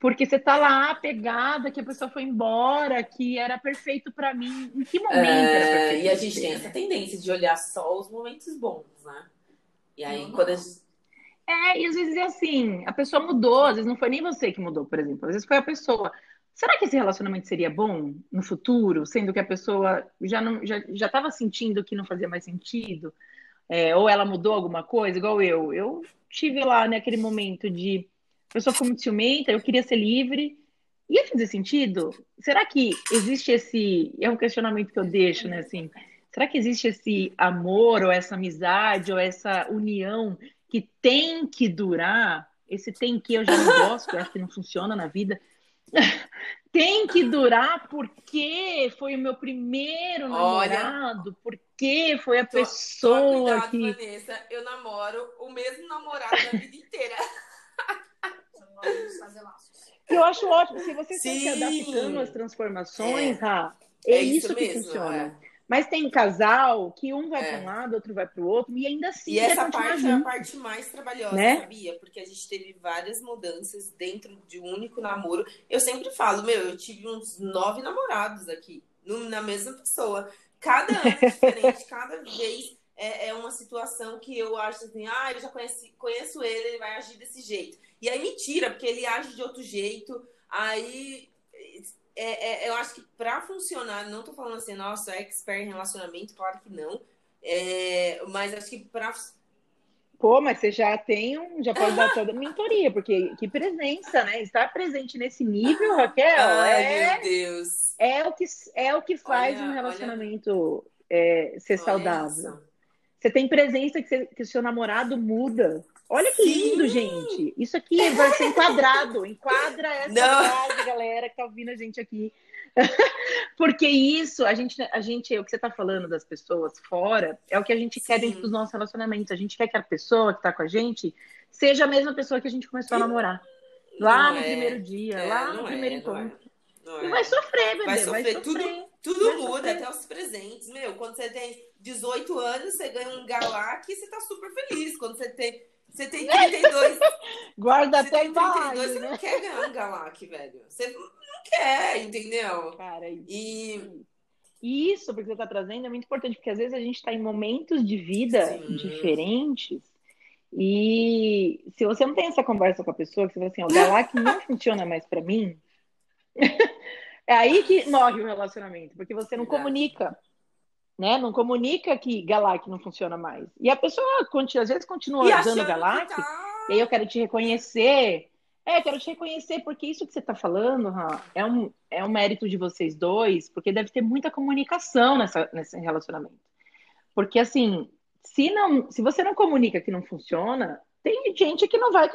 B: Porque você tá lá pegada, que a pessoa foi embora, que era perfeito para mim. Em que momento é, era perfeito?
A: E a gente tem essa tendência de olhar só os momentos bons, né? E aí, não, quando a gente...
B: É, e às vezes é assim, a pessoa mudou, às vezes não foi nem você que mudou, por exemplo, às vezes foi a pessoa. Será que esse relacionamento seria bom no futuro, sendo que a pessoa já não já estava sentindo que não fazia mais sentido? É, ou ela mudou alguma coisa, igual eu. Eu tive lá naquele momento de a pessoa ficou muito ciumenta, eu queria ser livre. Ia fazer sentido? Será que existe esse. É um questionamento que eu deixo, né? Assim, será que existe esse amor, ou essa amizade, ou essa união que tem que durar? Esse tem que eu já não gosto, eu acho que não funciona na vida. tem que durar porque foi o meu primeiro namorado, Olha, porque foi a pessoa cuidado, que.
A: Vanessa, eu namoro o mesmo namorado a vida inteira.
B: fazer laços. Eu acho ótimo. Se você está se adaptando às transformações, é, é, é isso, isso, que mesmo, funciona. É. Mas tem casal que um vai é. para um lado, outro vai para o outro, e ainda assim.
A: E essa parte junto. é a parte mais trabalhosa, né? sabia? Porque a gente teve várias mudanças dentro de um único namoro. Eu sempre falo, meu, eu tive uns nove namorados aqui, na mesma pessoa. Cada ano diferente, cada vez é, é, uma situação que eu acho assim, ah, eu já conheci, conheço ele, ele vai agir desse jeito. E aí mentira, porque ele age de outro jeito. Aí é, é, eu acho que para funcionar, não tô falando assim, nossa, é expert em relacionamento, claro que não. É, mas acho que para
B: Pô, mas você já tem um, já pode dar toda a mentoria, porque que presença, né? Estar presente nesse nível, Raquel,
A: Ai,
B: é,
A: meu Deus.
B: é o que é o que faz
A: Olha,
B: um relacionamento é, ser
A: Olha
B: saudável.
A: isso.
B: Você tem presença que, você- que o seu namorado muda. Olha que
A: Sim.
B: lindo, gente. Isso aqui vai ser enquadrado. Enquadra essa
A: Não.
B: frase, galera, que tá ouvindo a gente aqui. Porque isso, a gente, a gente, o que você tá falando das pessoas fora, é o que a gente quer
A: Sim.
B: dentro dos nossos relacionamentos. A gente quer que a pessoa que tá com a gente seja a mesma pessoa que a gente começou a namorar. Lá
A: Não
B: no
A: é.
B: primeiro dia,
A: É,
B: lá
A: não
B: no
A: é,
B: primeiro
A: não é.
B: encontro.
A: Não
B: E
A: é.
B: vai sofrer, bebê.
A: Vai sofrer,
B: vai
A: tudo,
B: sofrer.
A: tudo
B: Vai
A: muda,
B: sofrer.
A: até os presentes. Meu, quando você tem 18 anos, você ganha um Galac e você tá super feliz. Quando você tem, você tem 32,
B: Guarda
A: você
B: até
A: tem 32,
B: embalagem,
A: você
B: né?
A: não quer ganhar um Galac, velho. Você não quer, entendeu?
B: Cara, isso.
A: E
B: Isso, porque você está trazendo, é muito importante, porque às vezes a gente está em momentos de vida
A: Sim.
B: diferentes e se você não tem essa conversa com a pessoa, que você fala assim, o Galac não funciona mais para mim, é aí que morre o relacionamento, porque você não
A: Verdade.
B: comunica, né? Não comunica que Galac não funciona mais. E a pessoa, às vezes, continua
A: e
B: usando Galac,
A: tá...
B: e aí eu quero te reconhecer. É, eu quero te reconhecer, porque isso que você está falando, Han, é um, é um mérito de vocês dois, porque deve ter muita comunicação nessa, nesse relacionamento. Porque, assim, se, não, se você não comunica que não funciona, tem gente que não vai.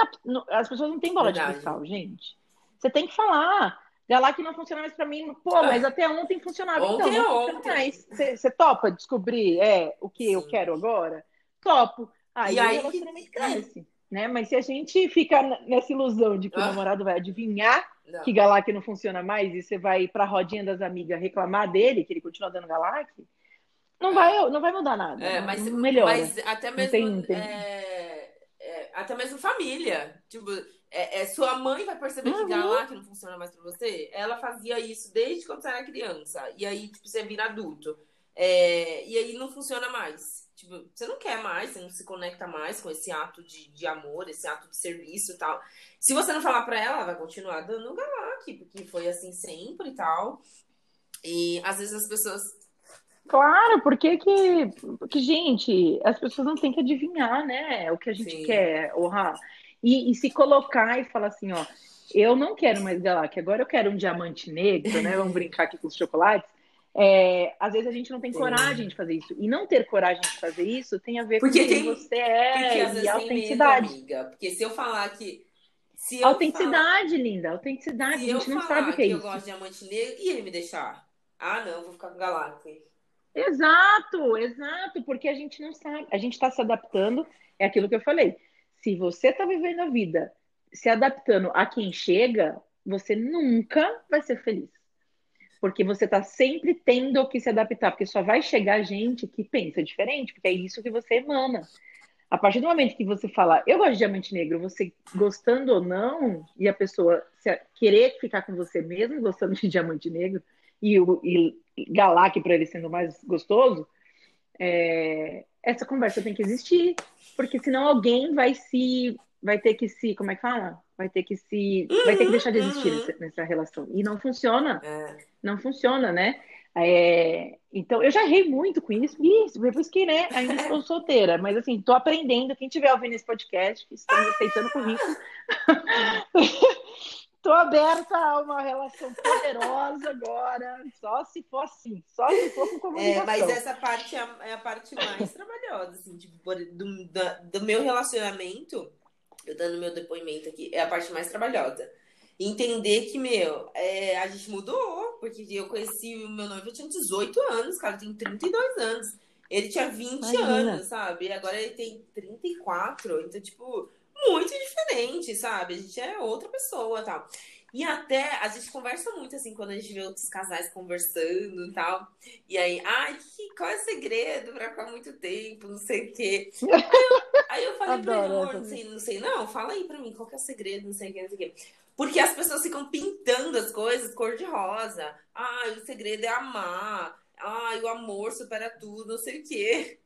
B: As pessoas não têm bola de
A: Verdade.
B: cristal, gente. Você tem que falar. Galac não funciona mais pra mim. Pô, mas até ontem funcionava.
A: Ontem
B: então,
A: é
B: não
A: ontem.
B: mais. Você, topa descobrir é, o que eu
A: Sim.
B: quero agora? Topo. Aí,
A: E aí
B: o
A: que-
B: relacionamento cresce. Né? Mas se a gente fica nessa ilusão de que o
A: Ah.
B: namorado vai adivinhar
A: Não.
B: que Galac não funciona mais e você vai pra rodinha das amigas reclamar dele, que ele continua dando Galac, não vai, não vai mudar nada.
A: É, mas,
B: não melhora.
A: mas até mesmo
B: tem- tem-
A: é, é, até mesmo família. Tipo, é, é, sua mãe vai perceber
B: Uhum.
A: que Galac não funciona mais pra você. Ela fazia isso desde quando você era criança. E aí, tipo, você vira adulto. É, e aí não funciona mais. Tipo, você não quer mais, você não se conecta mais com esse ato de, de amor, esse ato de serviço e tal. Se você não falar pra ela, ela vai continuar dando Galac, porque foi assim sempre e tal. E às vezes as pessoas
B: Claro, porque que, porque, gente, as pessoas não têm que adivinhar, né? O que a gente
A: Sim.
B: quer, honrar. E, e se colocar e falar assim, ó, eu não quero mais Galac, agora eu quero um diamante negro, né? Vamos brincar aqui com os chocolates. É, às vezes a gente não tem coragem de fazer isso. E não ter coragem de fazer isso tem a ver
A: Porque
B: com quem você é
A: Porque
B: e
A: tem medo,
B: autenticidade.
A: amiga. Porque se eu falar que. Se eu
B: Autenticidade, linda,
A: falar,
B: autenticidade.
A: se
B: A
A: eu
B: gente não sabe o que é
A: eu
B: isso.
A: gosto de diamante negro, e ele me deixar? Ah, não, vou ficar com Galáxia.
B: Exato, exato, porque a gente não sabe, a gente está se adaptando, é aquilo que eu falei. Se você está vivendo a vida se adaptando a quem chega, você nunca vai ser feliz. Porque você está sempre tendo que se adaptar, porque só vai chegar gente que pensa diferente, porque é isso que você emana. A partir do momento que você fala, eu gosto de diamante negro, você gostando ou não, e a pessoa querer ficar com você mesmo gostando de diamante negro, e o e Galac para ele sendo mais gostoso, é, essa conversa tem que existir, porque senão alguém vai se vai ter que se, como é que fala? Vai ter que se vai ter que deixar de existir
A: uhum.
B: nessa, nessa relação. E não funciona,
A: É.
B: não funciona, né? É, então, eu já errei muito com isso, isso, depois que, né, ainda estou solteira, mas assim, tô aprendendo, quem tiver ouvindo esse podcast, estamos aceitando currículo, tô aberta a uma relação poderosa agora, só se for assim, só se for com comunicação.
A: É, mas essa parte é a, é a parte mais trabalhosa, assim, tipo, do, da- do meu relacionamento, eu dando meu depoimento aqui, é a parte mais trabalhosa. Entender que, meu, é, a gente mudou, porque eu conheci o meu noivo, eu tinha 18 anos, cara, tenho 32 anos. Ele tinha 20
B: Imagina.
A: anos, sabe? E agora ele tem 34, então, tipo, muito diferente, sabe? A gente é outra pessoa tal. E até a gente conversa muito assim quando a gente vê outros casais conversando e tal. E aí, ai, que, qual é o segredo pra ficar muito tempo? Não sei o quê. Aí eu, aí eu falei pra ele,
B: Adoro
A: amor,
B: essa
A: não sei, não sei, não, fala aí pra mim, qual que é o segredo, não sei o que, não sei o quê. Porque as pessoas ficam pintando as coisas cor-de-rosa. Ai, o segredo é amar. Ai, o amor supera tudo, não sei o quê.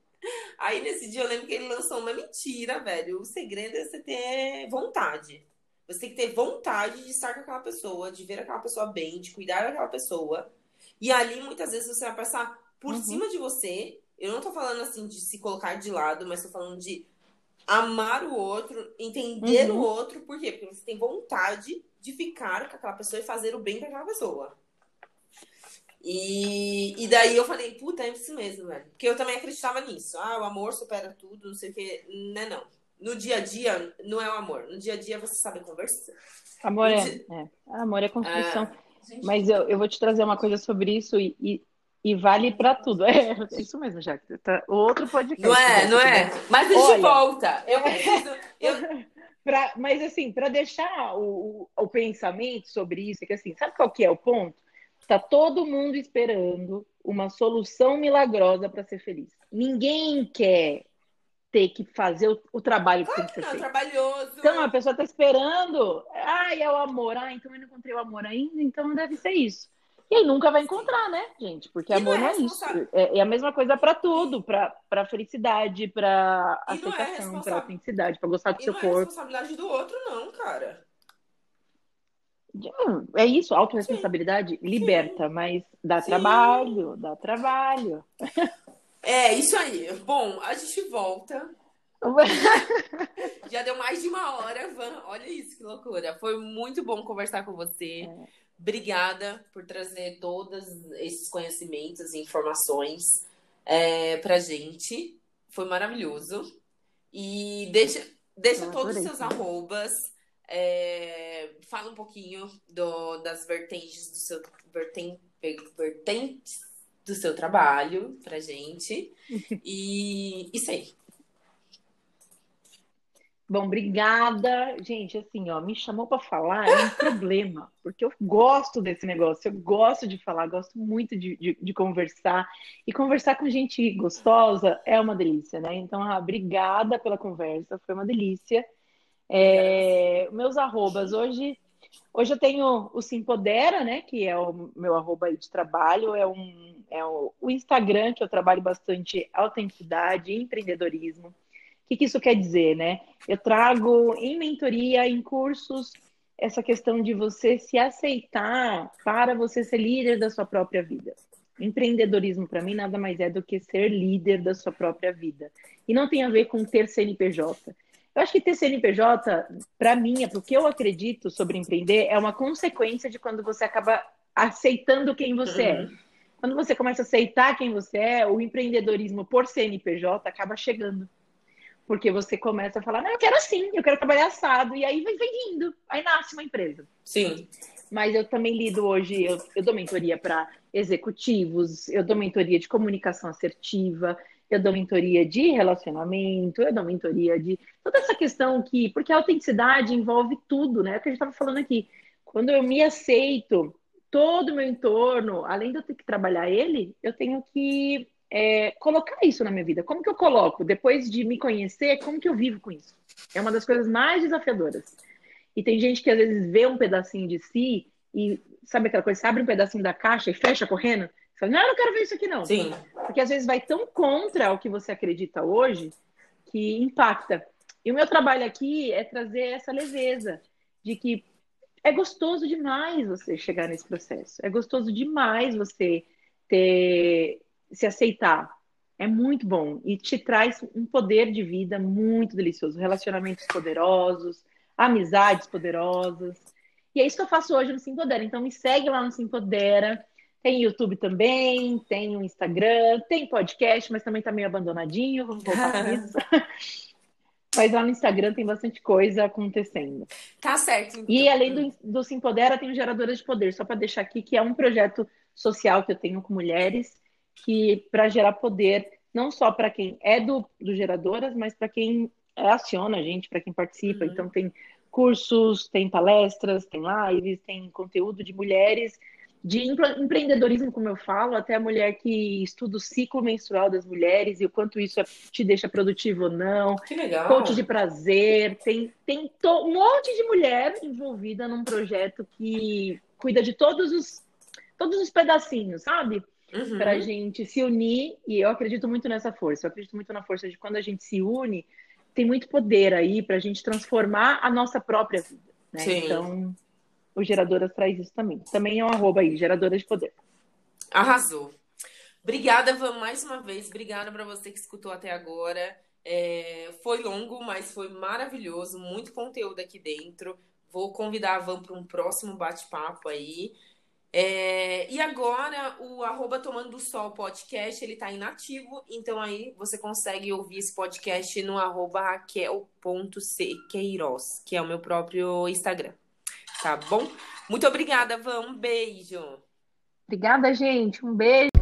A: Aí nesse dia eu lembro que ele lançou uma mentira, velho. O segredo é você ter vontade. Você tem que ter vontade de estar com aquela pessoa, de ver aquela pessoa bem, de cuidar daquela pessoa. E ali muitas vezes você vai passar por
B: Uhum.
A: cima de você. Eu não tô falando assim de se colocar de lado, mas tô falando de amar o outro, entender
B: Uhum.
A: o outro, por quê? Porque você tem vontade de ficar com aquela pessoa e fazer o bem pra aquela pessoa. E, e daí eu falei, puta, é isso mesmo, velho. Porque eu também acreditava nisso. Ah, o amor supera tudo, não sei o que. Não é não. No dia a dia, não é o amor. No dia a dia você sabe conversar.
B: Amor é,
A: Gente-
B: é. Amor é construção.
A: Gente,
B: Mas eu, eu vou te trazer uma coisa sobre isso e, e, e vale pra tudo. É, é isso mesmo, Jaque. Tá, outro podcast.
A: Não é,
B: né?
A: não é? Mas a gente
B: Olha.
A: volta. Eu preciso. Eu...
B: Pra- mas assim, para deixar o, o, o pensamento sobre isso, é que assim, sabe qual que é o ponto? Tá todo mundo esperando uma solução milagrosa para ser feliz. Ninguém quer ter que fazer o, o trabalho que tem que ser
A: Não,
B: feito.
A: trabalhoso.
B: Então a pessoa tá esperando, ai, é o amor, ah, então eu não encontrei o amor ainda, então deve ser isso. E aí nunca vai encontrar, né, gente? Porque
A: E não
B: amor
A: é
B: não é isso. É, é a mesma coisa para tudo, para para felicidade, para
A: não é
B: aceitação, para
A: responsável.
B: autenticidade, para gostar do
A: E
B: seu
A: não é
B: corpo.
A: responsabilidade do outro, não, cara.
B: É isso, autorresponsabilidade liberta, mas dá
A: Sim.
B: trabalho, dá trabalho.
A: É, isso aí. Bom, a gente volta. Já deu mais de uma hora, Van. Olha isso, que loucura. Foi muito bom conversar com você. Obrigada por trazer todos esses conhecimentos e informações é, pra gente. Foi maravilhoso. E deixa, deixa todos os seus arrobas. É, fala um pouquinho do- das vertentes do seu verten- vertentes do seu trabalho pra gente. E isso aí.
B: Bom, obrigada. Gente, assim, ó, me chamou para falar é um problema, porque eu gosto desse negócio, eu gosto de falar, gosto muito de, de, de conversar. E conversar com gente gostosa é uma delícia, né? Então, ah, obrigada pela conversa, foi uma delícia. É, meus arrobas, hoje, hoje eu tenho o Simpodera, né? Que é o meu arroba de trabalho, é, um, é o, o Instagram, que eu trabalho bastante autenticidade e empreendedorismo. O que, que isso quer dizer, né? Eu trago em mentoria, em cursos, essa questão de você se aceitar para você ser líder da sua própria vida. Empreendedorismo, para mim, nada mais é do que ser líder da sua própria vida. E não tem a ver com ter CNPJ. Eu acho que ter CNPJ, para mim, é porque eu acredito sobre empreender, é uma consequência de quando você acaba aceitando quem você é.
A: Uhum.
B: Quando você começa a aceitar quem você é, o empreendedorismo por CNPJ acaba chegando. Porque você começa a falar, não, eu quero assim, eu quero trabalhar assado, e aí vai vindo, aí nasce uma empresa.
A: Sim.
B: Mas eu também lido hoje, eu, eu dou mentoria para executivos, eu dou mentoria de comunicação assertiva, eu dou mentoria de relacionamento, eu dou mentoria de toda essa questão que, porque a autenticidade envolve tudo, né? É o que a gente estava falando aqui. Quando eu me aceito, todo o meu entorno, além de eu ter que trabalhar ele, eu tenho que é, colocar isso na minha vida. Como que eu coloco? Depois de me conhecer, como que eu vivo com isso? É uma das coisas mais desafiadoras. E tem gente que às vezes vê um pedacinho de si e sabe aquela coisa, abre um pedacinho da caixa e fecha correndo. Fala, não, eu não quero ver isso aqui não.
A: Sim.
B: Porque às vezes vai tão contra o que você acredita hoje que impacta. E o meu trabalho aqui é trazer essa leveza de que é gostoso demais você chegar nesse processo. É gostoso demais você ter se aceitar. É muito bom e te traz um poder de vida muito delicioso, relacionamentos poderosos, amizades poderosas. E é isso que eu faço hoje no Simpodera. Então me segue lá no Simpodera. Tem YouTube também, tem o Instagram, tem podcast, mas também tá meio abandonadinho, vamos voltar com isso. mas lá no Instagram tem bastante coisa acontecendo.
A: Tá certo. Então.
B: E além do, do Simpodera, tem o Geradoras de Poder, só para deixar aqui que é um projeto social que eu tenho com mulheres, que para gerar poder, não só para quem é do, do Geradoras, mas para quem aciona a gente, para quem participa. Uhum. Então tem cursos, tem palestras, tem lives, tem conteúdo de mulheres de empreendedorismo, como eu falo, até a mulher que estuda o ciclo menstrual das mulheres e o quanto isso te deixa produtivo ou não.
A: Que legal.
B: Coach de prazer, tem, tem um monte de mulher envolvida num projeto que cuida de todos os, todos os pedacinhos, sabe?
A: Uhum.
B: Pra gente se unir, e eu acredito muito nessa força, eu acredito muito na força de quando a gente se une, tem muito poder aí pra gente transformar a nossa própria vida. Né?
A: Sim.
B: Então, o Geradoras traz isso também. Também é um arroba aí, Geradoras de Poder.
A: Arrasou. Obrigada, Van, mais uma vez. Obrigada para você que escutou até agora. É, foi longo, mas foi maravilhoso, muito conteúdo aqui dentro. Vou convidar a Van para um próximo bate-papo aí. É, e agora o arroba Tomando do Sol podcast, ele tá inativo, então aí você consegue ouvir esse podcast no arroba que é o meu próprio Instagram. Tá bom? Muito obrigada, Van. Um beijo.
B: Obrigada, gente. Um beijo.